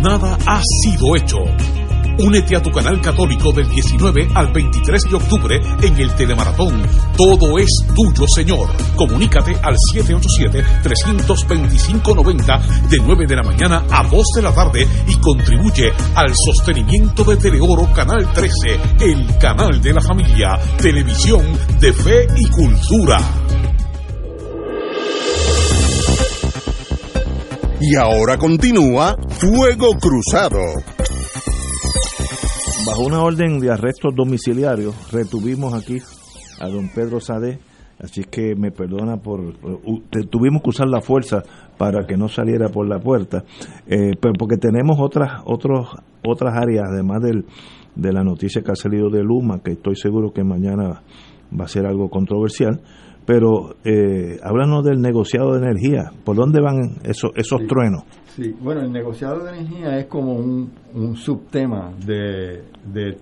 nada ha sido hecho. Únete a tu canal católico del 19 al 23 de octubre en el Telemaratón. Todo es tuyo, Señor. Comunícate al 787-325-90 de 9 de la mañana a 2 de la tarde y contribuye al sostenimiento de Teleoro Canal 13, el canal de la familia, televisión de fe y cultura. Y ahora continúa Fuego Cruzado. Bajo una orden de arrestos domiciliarios, retuvimos aquí a don Pedro Sade Así que me perdona por... u- te- tuvimos que usar la fuerza para que no saliera por la puerta, eh, pero porque tenemos otras otros otras áreas, además del, de la noticia que ha salido de Luma, que estoy seguro que mañana va a ser algo controversial, pero eh, háblanos del negociado de energía. ¿Por dónde van esos, esos Sí. truenos? Sí, bueno, el negociado de energía es como un, un subtema de, de-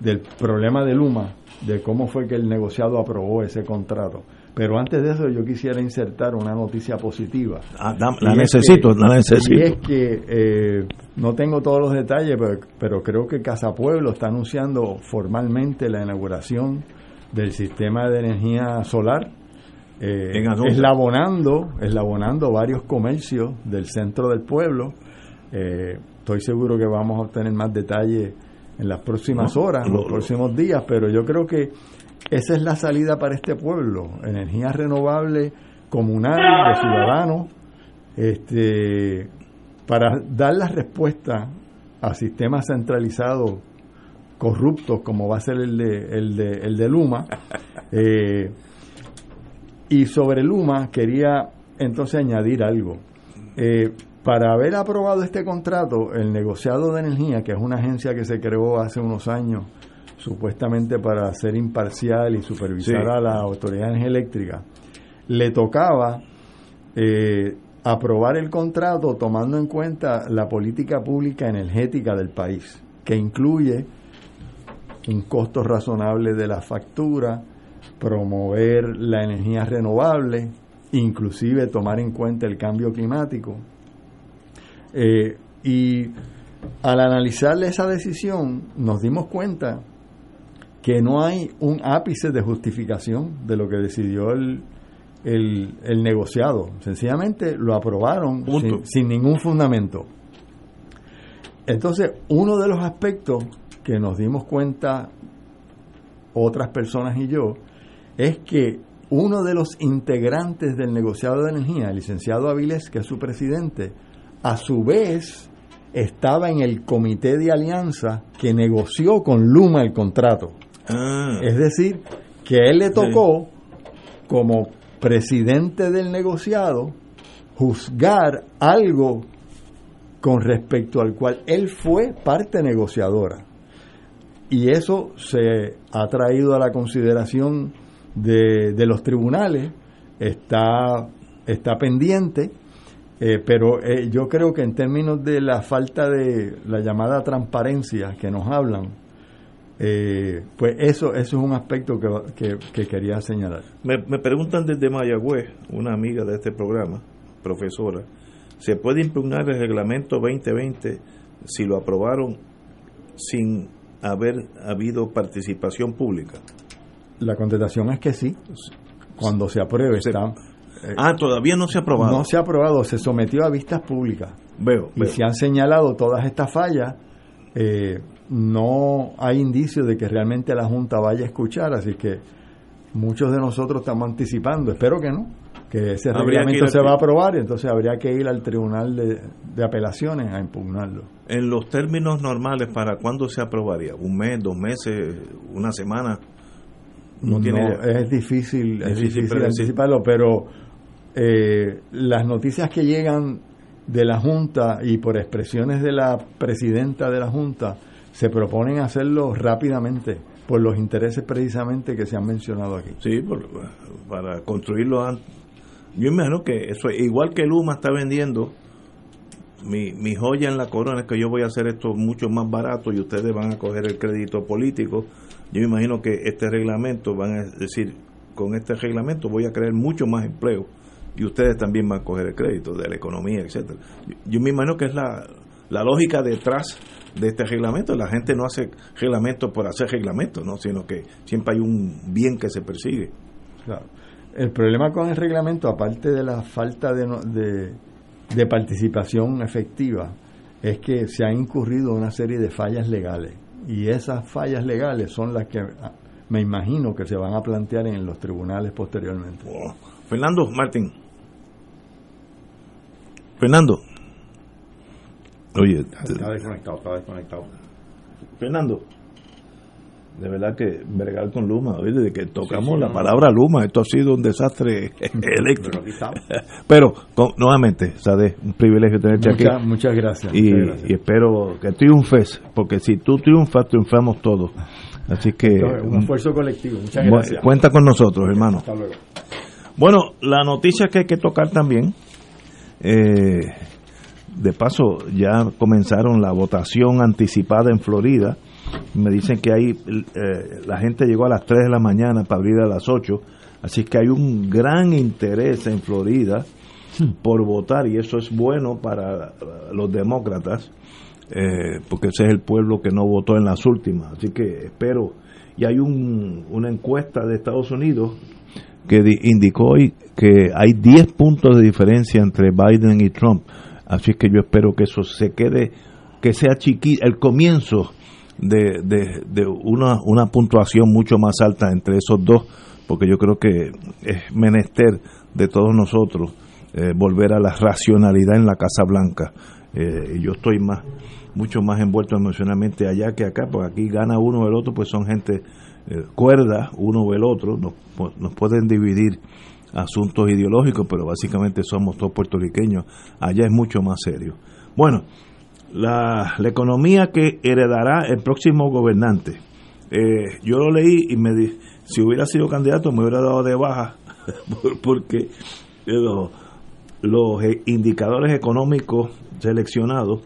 del problema de Luma, de cómo fue que el negociado aprobó ese contrato. Pero antes de eso yo quisiera insertar una noticia positiva. Ah, la necesito, la necesito. Y es que eh, no tengo todos los detalles, pero, pero creo que Casa Pueblo está anunciando formalmente la inauguración del sistema de energía solar. Eh, eslabonando, eslabonando varios comercios del centro del pueblo. Eh, estoy seguro que vamos a obtener más detalles en las próximas No, horas, en lo- los próximos días, pero yo creo que esa es la salida para este pueblo, energía renovable comunal de ciudadanos, este, para dar la respuesta a sistemas centralizados corruptos como va a ser el de, el de, el de Luma. Eh, y sobre Luma quería entonces añadir algo. Eh, para haber aprobado este contrato, el negociado de energía, que es una agencia que se creó hace unos años, supuestamente para ser imparcial y supervisar Sí. a la Autoridad de Energía Eléctrica, le tocaba eh, aprobar el contrato tomando en cuenta la política pública energética del país, que incluye un costo razonable de la factura, promover la energía renovable, inclusive tomar en cuenta el cambio climático. Eh, y al analizar esa decisión nos dimos cuenta que no hay un ápice de justificación de lo que decidió el, el, el negociado. Sencillamente lo aprobaron sin, sin ningún fundamento. Entonces, uno de los aspectos que nos dimos cuenta otras personas y yo es que uno de los integrantes del negociado de energía, el licenciado Avilés, que es su presidente, a su vez estaba en el comité de alianza que negoció con Luma el contrato. Es decir, que él le tocó, como presidente del negociado, juzgar algo con respecto al cual él fue parte negociadora. Y eso se ha traído a la consideración de, de los tribunales, está, está pendiente, eh, pero eh, yo creo que en términos de la falta de la llamada transparencia que nos hablan, eh, pues eso, eso es un aspecto que, que, que quería señalar. Me, me preguntan desde Mayagüez, una amiga de este programa, profesora, ¿se puede impugnar el reglamento 2020 si lo aprobaron sin haber habido participación pública? La contestación es que sí. Cuando se apruebe, está. eh, ah, todavía no se ha aprobado. No se ha aprobado, se sometió a vistas públicas. Veo, Y veo. se han señalado todas estas fallas. eh, no hay indicios de que realmente la Junta vaya a escuchar, así que muchos de nosotros estamos anticipando, espero que no, que ese Habría reglamento se va a aprobar y entonces habría que ir al Tribunal de, de Apelaciones a impugnarlo. En los términos normales, ¿para cuándo se aprobaría? ¿Un mes, dos meses, una semana? No, tiene es difícil, es Difícil anticiparlo, pero eh, las noticias que llegan de la Junta y por expresiones de la presidenta de la Junta se proponen hacerlo rápidamente por los intereses precisamente que se han mencionado aquí. Sí, por- para construirlo antes. Yo imagino que eso es igual que Luma está vendiendo mi, mi joya en la corona es que yo voy a hacer esto mucho más barato y ustedes van a coger el crédito político. Yo imagino que este reglamento van a decir, con este reglamento voy a crear mucho más empleo y ustedes también van a coger el crédito de la economía, etcétera. Yo, me imagino que es la, la lógica detrás de este reglamento. La gente no hace reglamento por hacer reglamento, ¿no? sino que siempre hay un bien que se persigue. El problema con el reglamento, aparte de la falta de, de, de participación efectiva, es que se han incurrido una serie de fallas legales. Y esas fallas legales son las que ah, me imagino que se van a plantear en los tribunales posteriormente. Fernando Martín. Fernando. Oye, Está desconectado, está desconectado. Fernando. De verdad que bregar con Luma, ¿oíste? de que tocamos la palabra Luma, esto ha sido un desastre eléctrico. Pero, con- nuevamente, Sade, un privilegio tenerte Muchas- aquí. muchas gracias, Y, muchas gracias. y espero que triunfes, porque si tú triunfas, triunfamos todos. Así que Un esfuerzo colectivo. Muchas bueno, gracias. cuenta con nosotros, hermano. Hasta luego. Bueno, la noticia que hay que tocar también, eh, de paso, ya comenzaron la votación anticipada en Florida. Me dicen que ahí eh, la gente llegó a las 3 de la mañana para abrir a las 8. Así que hay un gran interés en Florida por votar y eso es bueno para los demócratas eh, porque ese es el pueblo que no votó en las últimas. Así que espero. Y hay un, una encuesta de Estados Unidos que di- indicó hoy que hay 10 puntos de diferencia entre Biden y Trump. Así que yo espero que eso se quede, que sea chiqui, el comienzo de, de, de una, una puntuación mucho más alta entre esos dos, porque yo creo que es menester de todos nosotros eh, volver a la racionalidad en la Casa Blanca. Eh, yo estoy más mucho más envuelto emocionalmente allá que acá, porque aquí gana uno o el otro, pues son gente eh, cuerda, uno o el otro, nos, nos pueden dividir asuntos ideológicos, pero básicamente somos todos puertorriqueños, allá es mucho más serio. Bueno, la, la economía que heredará el próximo gobernante. Eh, yo lo leí y me di, si hubiera sido candidato me hubiera dado de baja, por- porque eh, los, los eh, indicadores económicos seleccionados,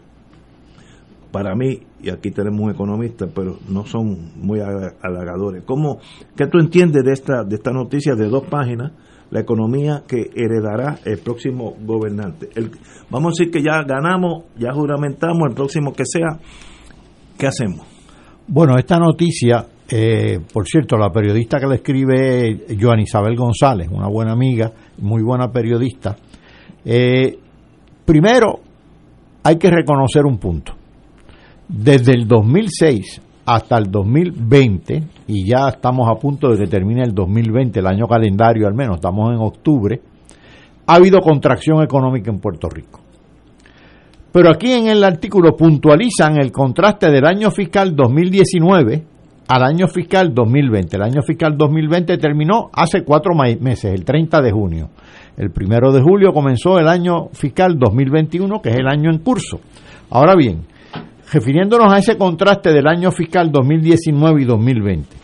para mí, y aquí tenemos un economista, pero no son muy halaga- halagadores. ¿Cómo, ¿Qué tú entiendes de esta, de esta noticia de dos páginas? La economía que heredará el próximo gobernante. Vamos a decir que ya ganamos, ya juramentamos, el próximo que sea, ¿qué hacemos? Bueno, esta noticia, eh, por cierto, la periodista que la escribe es Joan Isabel González, una buena amiga, muy buena periodista. Eh, primero, hay que reconocer un punto. Desde el 2006 hasta el 2020, y ya estamos a punto de que termine el 2020, el año calendario al menos, estamos en octubre, ha habido contracción económica en Puerto Rico. Pero aquí en el artículo puntualizan el contraste del año fiscal 2019 al año fiscal 2020. El año fiscal 2020 terminó hace cuatro meses, el 30 de junio. El primero de julio comenzó el año fiscal 2021, que es el año en curso. Ahora bien, refiriéndonos a ese contraste del año fiscal 2019 y 2020,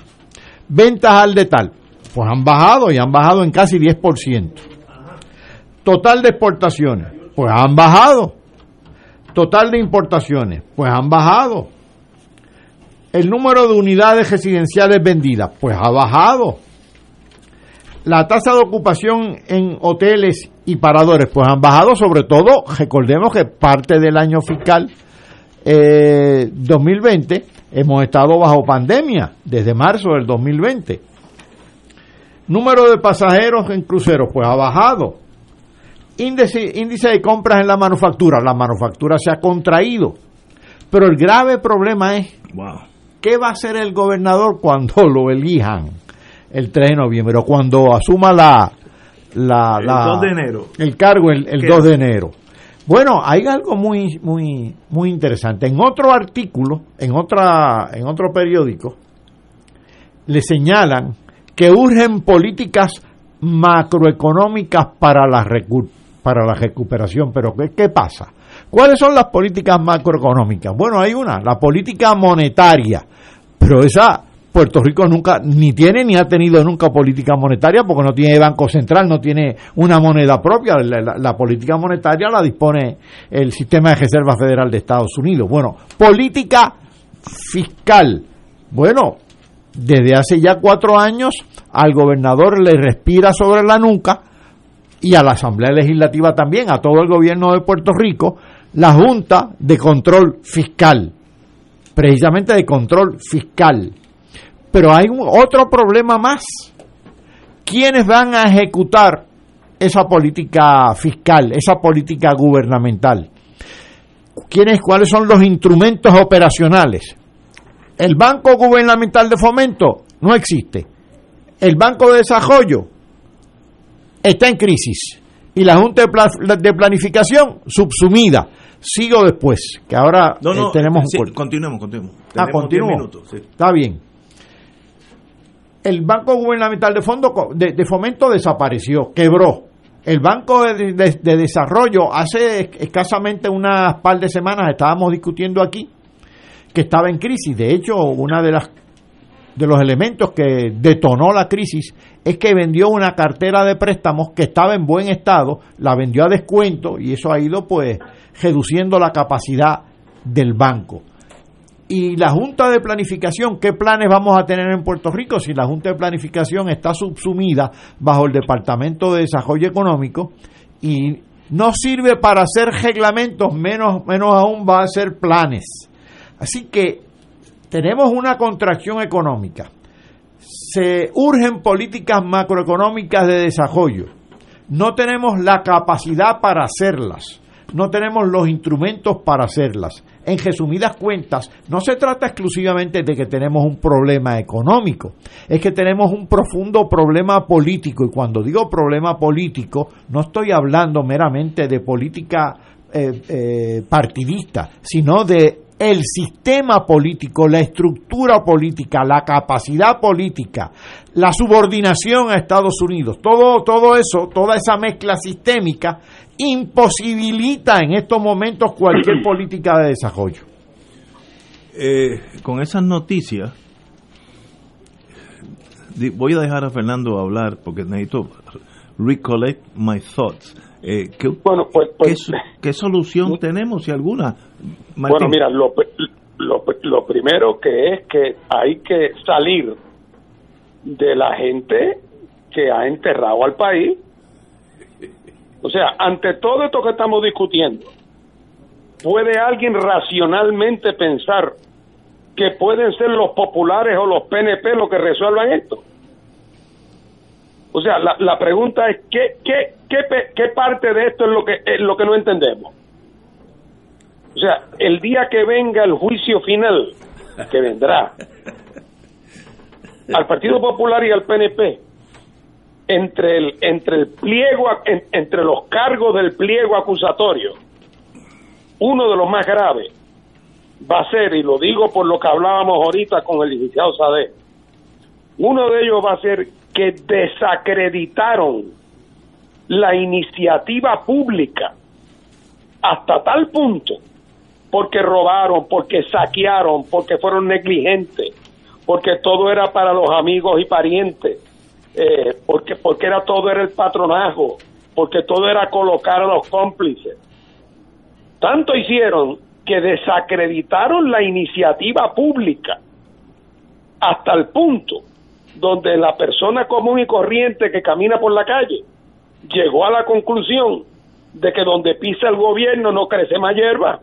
ventas al detal, pues han bajado y han bajado en casi 10%. Total de exportaciones, pues han bajado. Total de importaciones, pues han bajado. El número de unidades residenciales vendidas, pues ha bajado. La tasa de ocupación en hoteles y paradores, pues han bajado, sobre todo, recordemos que parte del año fiscal eh, 2020 hemos estado bajo pandemia desde marzo del 2020. Número de pasajeros en cruceros, pues ha bajado. Índice, índice de compras en la manufactura, la manufactura se ha contraído. Pero el grave problema es, ¿qué va a hacer el gobernador cuando lo elijan el 3 de noviembre o cuando asuma la, la, El la- 2 de enero. el cargo el, el ¿Qué? 2 de enero? Bueno, hay algo muy, muy, muy interesante. En otro artículo, en otra, en otro periódico, le señalan que urgen políticas macroeconómicas para la, recu- para la recuperación. Pero ¿qué, ¿qué pasa? ¿Cuáles son las políticas macroeconómicas? Bueno, hay una, la política monetaria. Pero esa Puerto Rico nunca, ni tiene ni ha tenido nunca política monetaria porque no tiene banco central, no tiene una moneda propia. La, política monetaria la dispone el sistema de reserva federal de Estados Unidos. Bueno, política fiscal. Bueno, desde hace ya cuatro años al gobernador le respira sobre la nuca y a la Asamblea Legislativa también, a todo el gobierno de Puerto Rico, la Junta de Control Fiscal, precisamente de control fiscal. Pero hay un, otro problema más. ¿Quiénes van a ejecutar esa política fiscal, esa política gubernamental? ¿Quiénes, ¿Cuáles son los instrumentos operacionales? El Banco Gubernamental de Fomento no existe. El Banco de Desarrollo está en crisis. Y la Junta de, Pla- de Planificación subsumida. Sigo después, que ahora No, no, eh, tenemos un sí, continuemos, continuemos. Ah, Tenemos continúo. 10 minutos, sí. Está bien. El Banco Gubernamental de, Fondo, de, de Fomento desapareció, quebró. El Banco de, de, de, Desarrollo, hace escasamente unas par de semanas estábamos discutiendo aquí que estaba en crisis. De hecho, una de las de los elementos que detonó la crisis es que vendió una cartera de préstamos que estaba en buen estado, la vendió a descuento y eso ha ido pues reduciendo la capacidad del banco. Y la Junta de Planificación, ¿qué planes vamos a tener en Puerto Rico si la Junta de Planificación está subsumida bajo el Departamento de Desarrollo Económico y no sirve para hacer reglamentos, menos, menos aún va a hacer planes? Así que tenemos una contracción económica, se urgen políticas macroeconómicas de desarrollo, no tenemos la capacidad para hacerlas, no tenemos los instrumentos para hacerlas. En resumidas cuentas, no se trata exclusivamente de que tenemos un problema económico, es que tenemos un profundo problema político y cuando digo problema político no estoy hablando meramente de política eh, eh, partidista, sino de el sistema político, la estructura política, la capacidad política, la subordinación a Estados Unidos, todo, todo eso, toda esa mezcla sistémica imposibilita en estos momentos cualquier política de desarrollo. Eh, con esas noticias, voy a dejar a Fernando hablar porque necesito recollect my thoughts. Eh, ¿qué, bueno, pues, pues ¿qué, solución tenemos, si alguna? Bueno, mira, lo, lo, lo primero que es que hay que salir de la gente que ha enterrado al país. O sea, ante todo esto que estamos discutiendo, ¿puede alguien racionalmente pensar que pueden ser los populares o los PNP los que resuelvan esto? O sea, la, la pregunta es, ¿qué, qué, qué, qué parte de esto es lo, que, es lo que no entendemos? O sea, el día que venga el juicio final, que vendrá, al Partido Popular y al PNP, entre el, entre el pliego, entre los cargos del pliego acusatorio, uno de los más graves va a ser, y lo digo por lo que hablábamos ahorita con el licenciado Sade, uno de ellos va a ser que desacreditaron la iniciativa pública hasta tal punto, porque robaron, porque saquearon, porque fueron negligentes, porque todo era para los amigos y parientes, eh, porque, porque era todo era el patronajo, porque todo era colocar a los cómplices. Tanto hicieron que desacreditaron la iniciativa pública hasta el punto donde la persona común y corriente que camina por la calle llegó a la conclusión de que donde pisa el gobierno no crece más hierba.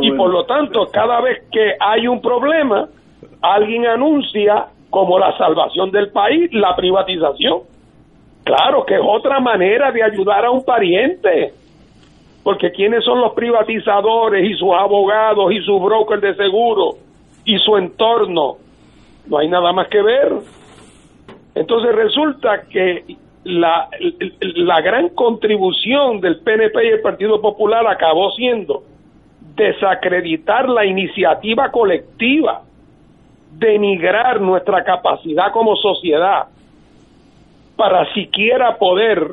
Y por lo tanto, cada vez que hay un problema, alguien anuncia como la salvación del país la privatización. Claro que es otra manera de ayudar a un pariente. Porque ¿quiénes son los privatizadores y sus abogados y sus brokers de seguro y su entorno? no hay nada más que ver. Entonces resulta que la, la gran contribución del PNP y el Partido Popular acabó siendo desacreditar la iniciativa colectiva, denigrar nuestra capacidad como sociedad para siquiera poder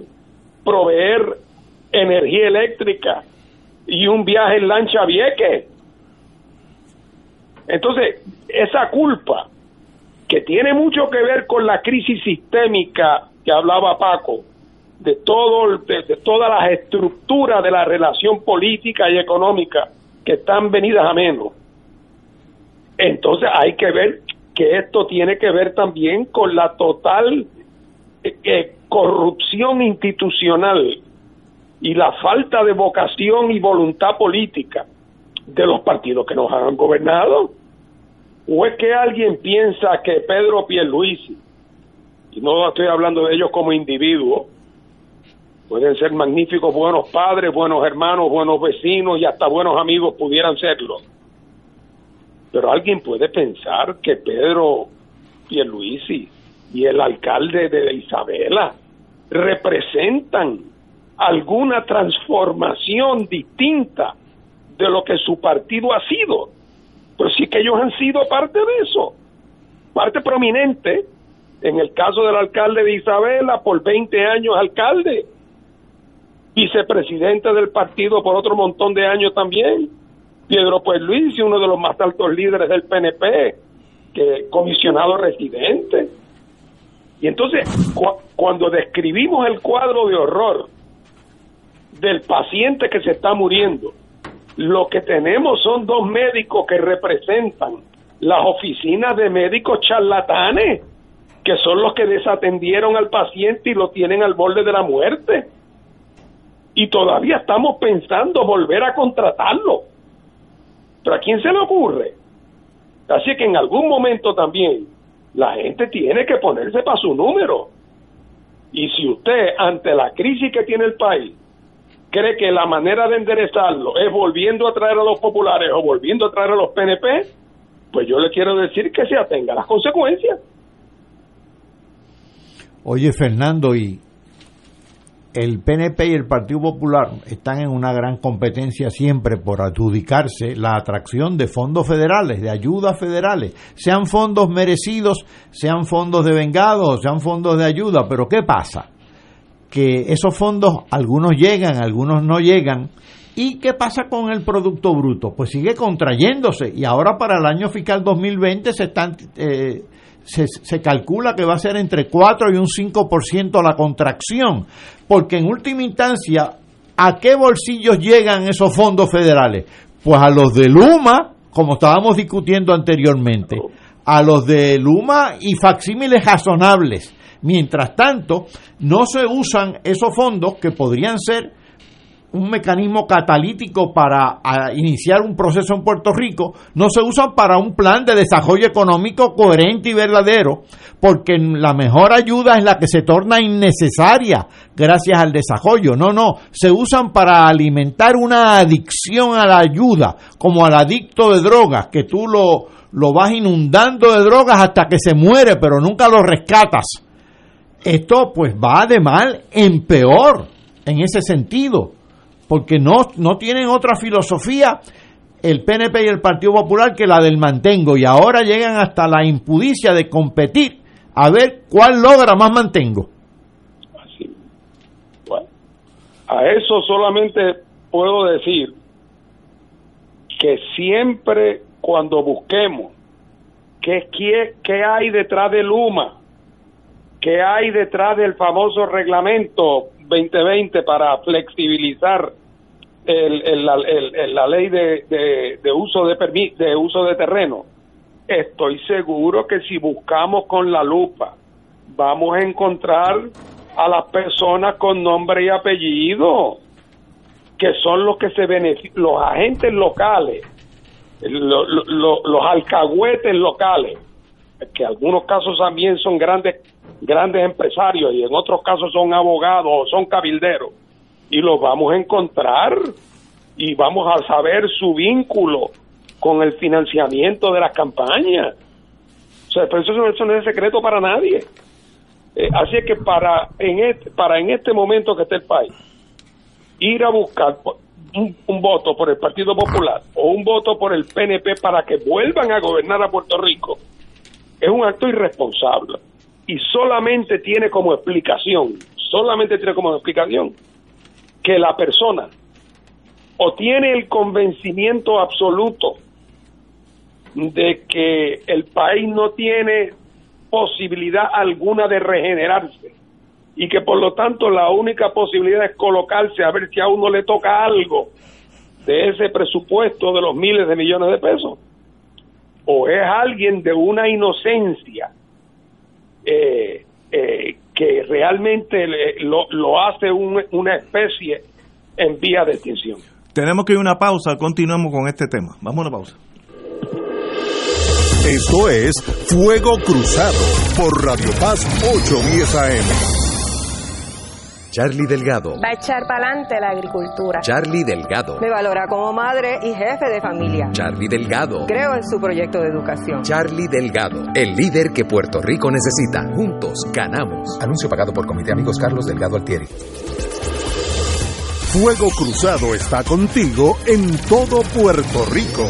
proveer energía eléctrica y un viaje en lancha a Vieques. Entonces, esa culpa que tiene mucho que ver con la crisis sistémica que hablaba Paco, de, todo, de, todas las estructuras de la relación política y económica que están venidas a menos. Entonces hay que ver que esto tiene que ver también con la total eh, eh, corrupción institucional y la falta de vocación y voluntad política de los partidos que nos han gobernado. ¿O es que alguien piensa que Pedro Pierluisi, no estoy hablando de ellos como individuos, pueden ser magníficos buenos padres, buenos hermanos, buenos vecinos y hasta buenos amigos pudieran serlo? Pero alguien puede pensar que Pedro Pierluisi y el alcalde de Isabela representan alguna transformación distinta de lo que su partido ha sido pero sí que ellos han sido parte de eso. parte prominente, en el caso del alcalde de Isabela, por 20 años alcalde, vicepresidente del partido por otro montón de años también, Pedro Pues Luis, uno de los más altos líderes del PNP, que comisionado residente. Y entonces, cuando describimos el cuadro de horror del paciente que se está muriendo, lo que tenemos son dos médicos que representan las oficinas de médicos charlatanes, que son los que desatendieron al paciente y lo tienen al borde de la muerte. Y todavía estamos pensando volver a contratarlo. Pero ¿a quién se le ocurre? Así que en algún momento también la gente tiene que ponerse para su número. Y si usted, ante la crisis que tiene el país, cree que la manera de enderezarlo es volviendo a traer a los populares o volviendo a traer a los PNP, pues yo le quiero decir que se atenga a las consecuencias. Oye, Fernando, y el PNP y el Partido Popular están en una gran competencia siempre por adjudicarse la atracción de fondos federales, de ayudas federales, sean fondos merecidos, sean fondos de vengados, sean fondos de ayuda, pero ¿qué pasa? Que esos fondos algunos llegan, algunos no llegan. ¿Y qué pasa con el Producto Bruto? Pues sigue contrayéndose y ahora para el año fiscal 2020 se están eh, se, calcula que va a ser entre 4 y un 5% la contracción, porque en última instancia, ¿a qué bolsillos llegan esos fondos federales? Pues a los de Luma, como estábamos discutiendo anteriormente, a los de Luma y facsímiles razonables. Mientras tanto, no se usan esos fondos que podrían ser un mecanismo catalítico para iniciar un proceso en Puerto Rico, no se usan para un plan de desarrollo económico coherente y verdadero, porque la mejor ayuda es la que se torna innecesaria gracias al desarrollo. No, no, se usan para alimentar una adicción a la ayuda, como al adicto de drogas, que tú lo, lo vas inundando de drogas hasta que se muere, pero nunca lo rescatas. Esto pues va de mal en peor en ese sentido porque no, no tienen otra filosofía el PNP y el Partido Popular que la del mantengo y ahora llegan hasta la impudicia de competir a ver cuál logra más mantengo. Así. Bueno, a eso solamente puedo decir que siempre cuando busquemos qué, qué, qué hay detrás de Luma, qué hay detrás del famoso reglamento 2020 para flexibilizar el, la ley de, uso de, de uso de terreno, estoy seguro que si buscamos con la lupa vamos a encontrar a las personas con nombre y apellido, que son los que se benefician, los agentes locales, los alcahuetes locales, que algunos casos también son grandes grandes empresarios y en otros casos son abogados o son cabilderos y los vamos a encontrar y vamos a saber su vínculo con el financiamiento de las campañas. O sea, eso, eso no es secreto para nadie. Eh, así es que para en, este, para en este momento que está el país, ir a buscar un, voto por el Partido Popular o un voto por el PNP para que vuelvan a gobernar a Puerto Rico es un acto irresponsable. Y solamente tiene como explicación, solamente tiene como explicación que la persona o tiene el convencimiento absoluto de que el país no tiene posibilidad alguna de regenerarse y que por lo tanto la única posibilidad es colocarse a ver si a uno le toca algo de ese presupuesto de los miles de millones de pesos o es alguien de una inocencia eh, eh, que realmente lo, lo hace una especie en vía de extinción. Tenemos que ir a una pausa, continuamos con este tema. Vamos a una pausa. Esto es Fuego Cruzado por Radio Paz 810 AM. Charlie Delgado. Va a echar para adelante la agricultura. Charlie Delgado. Me valora como madre y jefe de familia. Charlie Delgado. Creo en su proyecto de educación. Charlie Delgado. El líder que Puerto Rico necesita. Juntos ganamos. Anuncio pagado por Comité Amigos Carlos Delgado Altieri. Fuego Cruzado está contigo en todo Puerto Rico.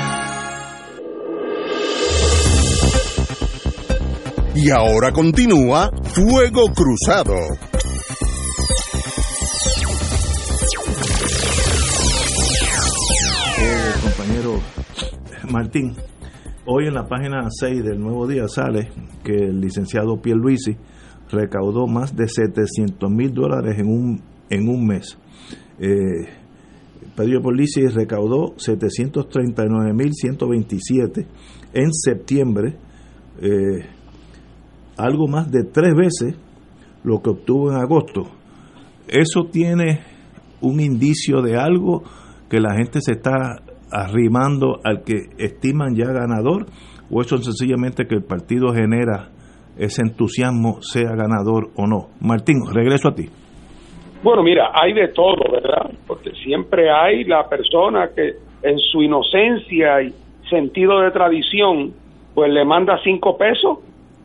Y ahora continúa Fuego Cruzado. Eh, compañero Martín, hoy en la página 6 del Nuevo Día sale que el licenciado Pierluisi recaudó más de 700 mil dólares en un, en un mes. Eh, Pedro Pierluisi recaudó 739 mil 127 en septiembre. Eh, algo más de tres veces lo que obtuvo en agosto. Eso tiene un indicio de algo que la gente se está arrimando al que estiman ya ganador o eso es sencillamente que el partido genera ese entusiasmo sea ganador o no. Martín, regreso a ti. Bueno, mira, hay de todo, ¿verdad? Porque siempre hay la persona que en su inocencia y sentido de tradición, pues le manda cinco pesos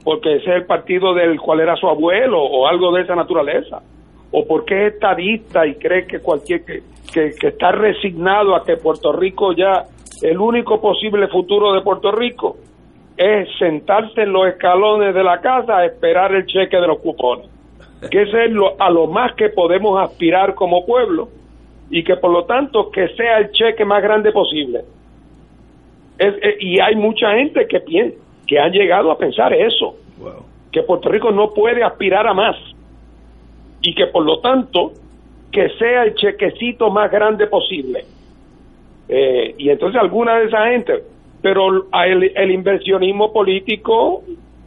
porque ese es el partido del cual era su abuelo o algo de esa naturaleza, o porque es estadista y cree que cualquier que, que, está resignado a que Puerto Rico ya el único posible futuro de Puerto Rico es sentarse en los escalones de la casa a esperar el cheque de los cupones, que ese es lo, a lo más que podemos aspirar como pueblo y que por lo tanto que sea el cheque más grande posible. Es, es, y hay mucha gente que piensa que han llegado a pensar eso, wow. que Puerto Rico no puede aspirar a más y que por lo tanto que sea el chequecito más grande posible. Eh, y entonces alguna de esa gente, pero el, el inversionismo político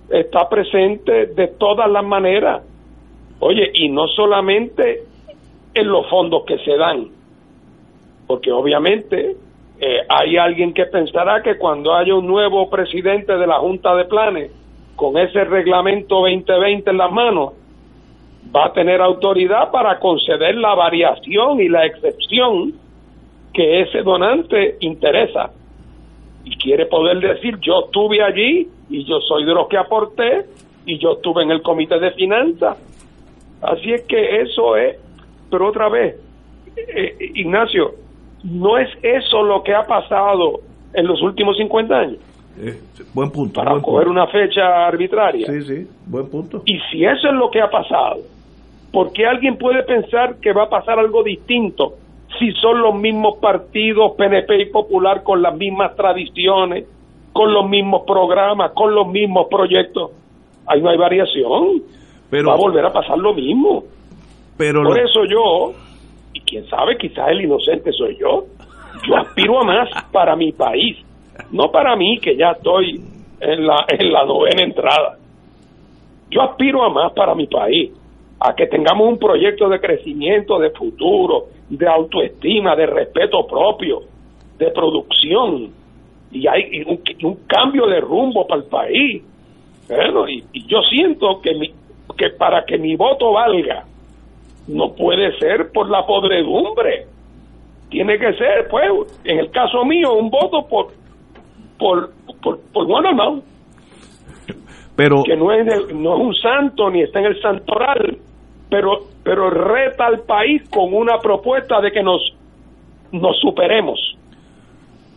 está presente de todas las maneras. Oye, y no solamente en los fondos que se dan, porque obviamente eh, hay alguien que pensará que cuando haya un nuevo presidente de la Junta de Planes con ese reglamento 2020 en las manos, va a tener autoridad para conceder la variación y la excepción que ese donante interesa. Y quiere poder decir, yo estuve allí y yo soy de los que aporté y yo estuve en el comité de finanzas. Así es que eso es, pero otra vez, eh, Ignacio, no es eso lo que ha pasado en los últimos 50 años. Eh, buen punto. Para buen coger punto. una fecha arbitraria. Sí, sí, buen punto. Y si eso es lo que ha pasado, ¿por qué alguien puede pensar que va a pasar algo distinto si son los mismos partidos, PNP y Popular, con las mismas tradiciones, con los mismos programas, con los mismos proyectos? Ahí no hay variación. Pero, va a volver a pasar lo mismo. Pero Por lo- eso yo, y quién sabe, quizás el inocente soy yo, yo aspiro a más para mi país, no para mí que ya estoy en la, en la novena entrada. Yo aspiro a más para mi país, a que tengamos un proyecto de crecimiento, de futuro, de autoestima, de respeto propio, de producción, y hay un, un cambio de rumbo para el país. Bueno, y, y yo siento que, mi, que para que mi voto valga, no puede ser por la podredumbre. Tiene que ser, pues, en el caso mío, un voto por por por, por bueno no. Pero que no es el- no es un santo ni está en el santoral, pero pero reta al país con una propuesta de que nos nos superemos.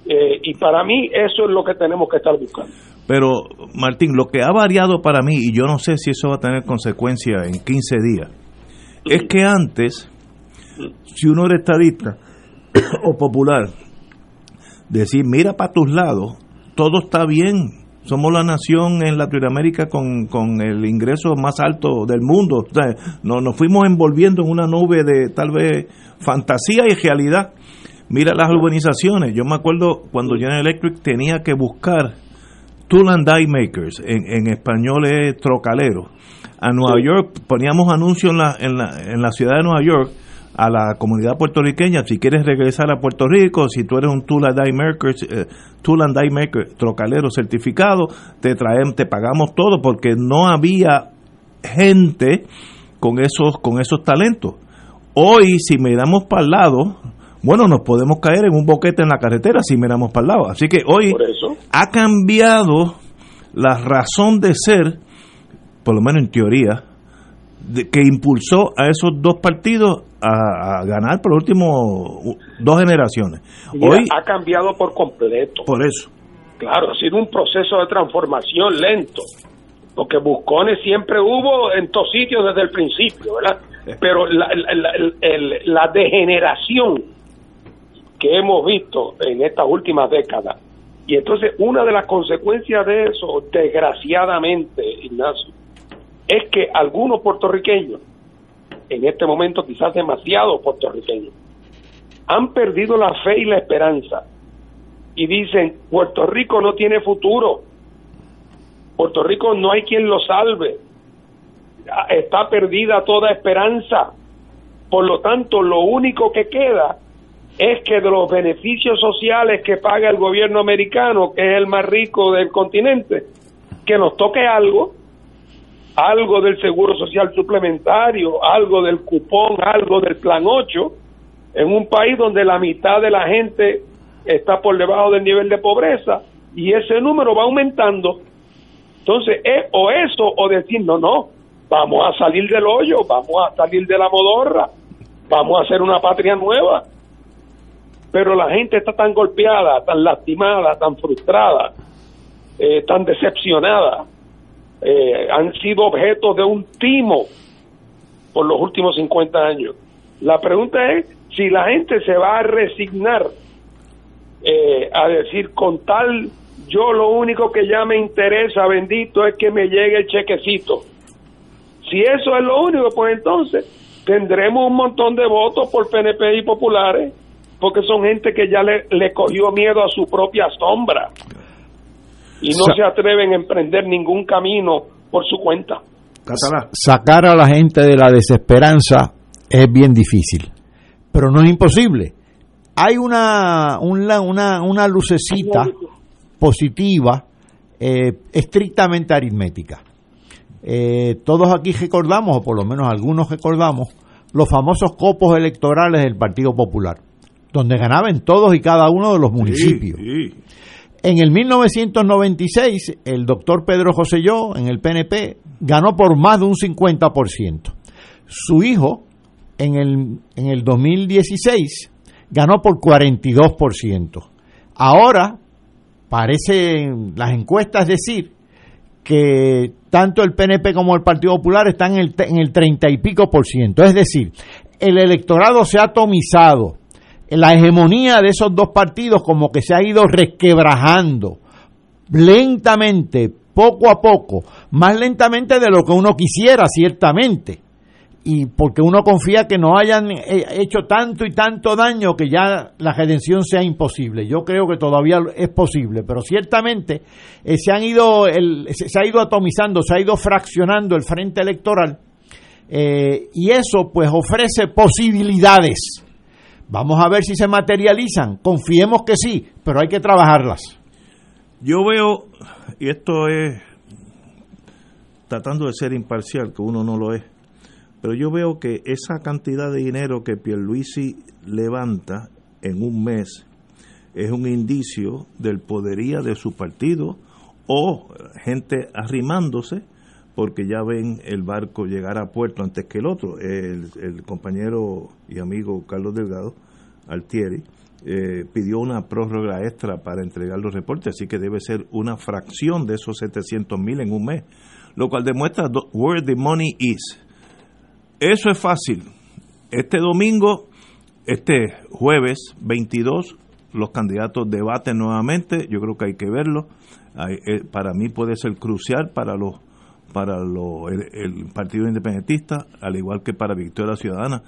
Eh, y para mí eso es lo que tenemos que estar buscando. Pero, Martín, lo que ha variado para mí, y yo no sé si eso va a tener consecuencias en 15 días, es que antes, si uno era estadista o popular, decir, mira para tus lados, todo está bien. Somos la nación en Latinoamérica con, con el ingreso más alto del mundo. O sea, nos, fuimos envolviendo en una nube de tal vez fantasía y realidad. Mira las urbanizaciones. Yo me acuerdo cuando General Electric tenía que buscar tool and makers, en, en español es trocalero. A Nueva York poníamos anuncios en la, en, la, en la ciudad de Nueva York a la comunidad puertorriqueña, si quieres regresar a Puerto Rico, si tú eres un and die maker, eh, and die maker trocalero certificado, te traemos, te pagamos todo porque no había gente con esos con esos talentos. Hoy si miramos para el lado, bueno, nos podemos caer en un boquete en la carretera si miramos para el lado. Así que hoy ha cambiado la razón de ser, por lo menos en teoría, de- que impulsó a esos dos partidos a, a ganar por los últimos dos generaciones. Mira, Hoy, ha cambiado por completo. por eso. Claro, ha sido un proceso de transformación lento, porque buscones siempre hubo en todos sitios desde el principio, ¿verdad? Pero la, la- la- la degeneración que hemos visto en estas últimas décadas, y entonces una de las consecuencias de eso, desgraciadamente, Ignacio, es que algunos puertorriqueños, en este momento quizás demasiado puertorriqueños, han perdido la fe y la esperanza y dicen, Puerto Rico no tiene futuro, Puerto Rico no hay quien lo salve, está perdida toda esperanza, por lo tanto lo único que queda es que de los beneficios sociales que paga el gobierno americano, que es el más rico del continente, que nos toque algo, algo del seguro social suplementario, algo del cupón, algo del plan 8, en un país donde la mitad de la gente está por debajo del nivel de pobreza y ese número va aumentando. Entonces, es o eso o decir, no, no, vamos a salir del hoyo, vamos a salir de la modorra, vamos a hacer una patria nueva. Pero la gente está tan golpeada, tan lastimada, tan frustrada, eh, tan decepcionada, eh, han sido objeto de un timo por los últimos 50 años. La pregunta es si la gente se va a resignar eh, a decir con tal yo lo único que ya me interesa bendito es que me llegue el chequecito si eso es lo único pues entonces tendremos un montón de votos por PNP y populares porque son gente que ya le, le cogió miedo a su propia sombra y no Sa- se atreven a emprender ningún camino por su cuenta sacar a la gente de la desesperanza es bien difícil, pero no es imposible. Hay una, una, una, una lucecita positiva, eh, estrictamente aritmética. Eh, todos aquí recordamos, o por lo menos algunos recordamos, los famosos copos electorales del Partido Popular, donde ganaban todos y cada uno de los municipios. En el 1996, el doctor Pedro Joselló, en el PNP, ganó por más de un 50%. Su hijo, en el, en el 2016, ganó por 42%. Ahora, parecen las encuestas decir que tanto el PNP como el Partido Popular están en el, en el 30 y pico por ciento. Es decir, el electorado se ha atomizado. La hegemonía de esos dos partidos como que se ha ido resquebrajando lentamente, poco a poco, más lentamente de lo que uno quisiera, ciertamente. Y porque uno confía que no hayan eh, hecho tanto y tanto daño que ya la redención sea imposible. Yo creo que todavía es posible, pero ciertamente eh, se han ido, se ha ido atomizando, se ha ido fraccionando el frente electoral eh, y eso pues ofrece posibilidades Vamos a ver si se materializan. Confiemos que sí, pero hay que trabajarlas. Yo veo, y esto es tratando de ser imparcial, que uno no lo es, pero yo veo que esa cantidad de dinero que Pierluisi levanta en un mes es un indicio del podería de su partido o gente arrimándose porque ya ven el barco llegar a puerto antes que el otro. El, el compañero y amigo Carlos Delgado, Altieri, eh, pidió una prórroga extra para entregar los reportes, así que debe ser una fracción de esos 700 mil en un mes, lo cual demuestra where the money is. Eso es fácil. Este domingo, este jueves 22, los candidatos debaten nuevamente, yo creo que hay que verlo. Eh, para mí puede ser crucial para los para lo, el, Partido Independentista, al igual que para Victoria Ciudadana.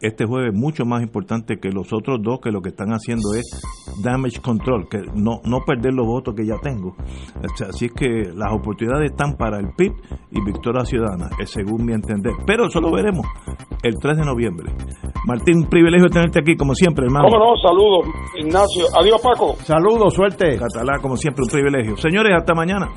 Este jueves es mucho más importante que los otros dos, que lo que están haciendo es damage control, que no, no perder los votos que ya tengo. Así es que las oportunidades están para el PIB y Victoria Ciudadana, según mi entender. Pero eso lo veremos el 3 de noviembre. Martín, un privilegio tenerte aquí, como siempre, hermano. Cómo no, saludos, Ignacio. Adiós, Paco. Saludos, suerte. Catalá, como siempre, un privilegio. Señores, hasta mañana.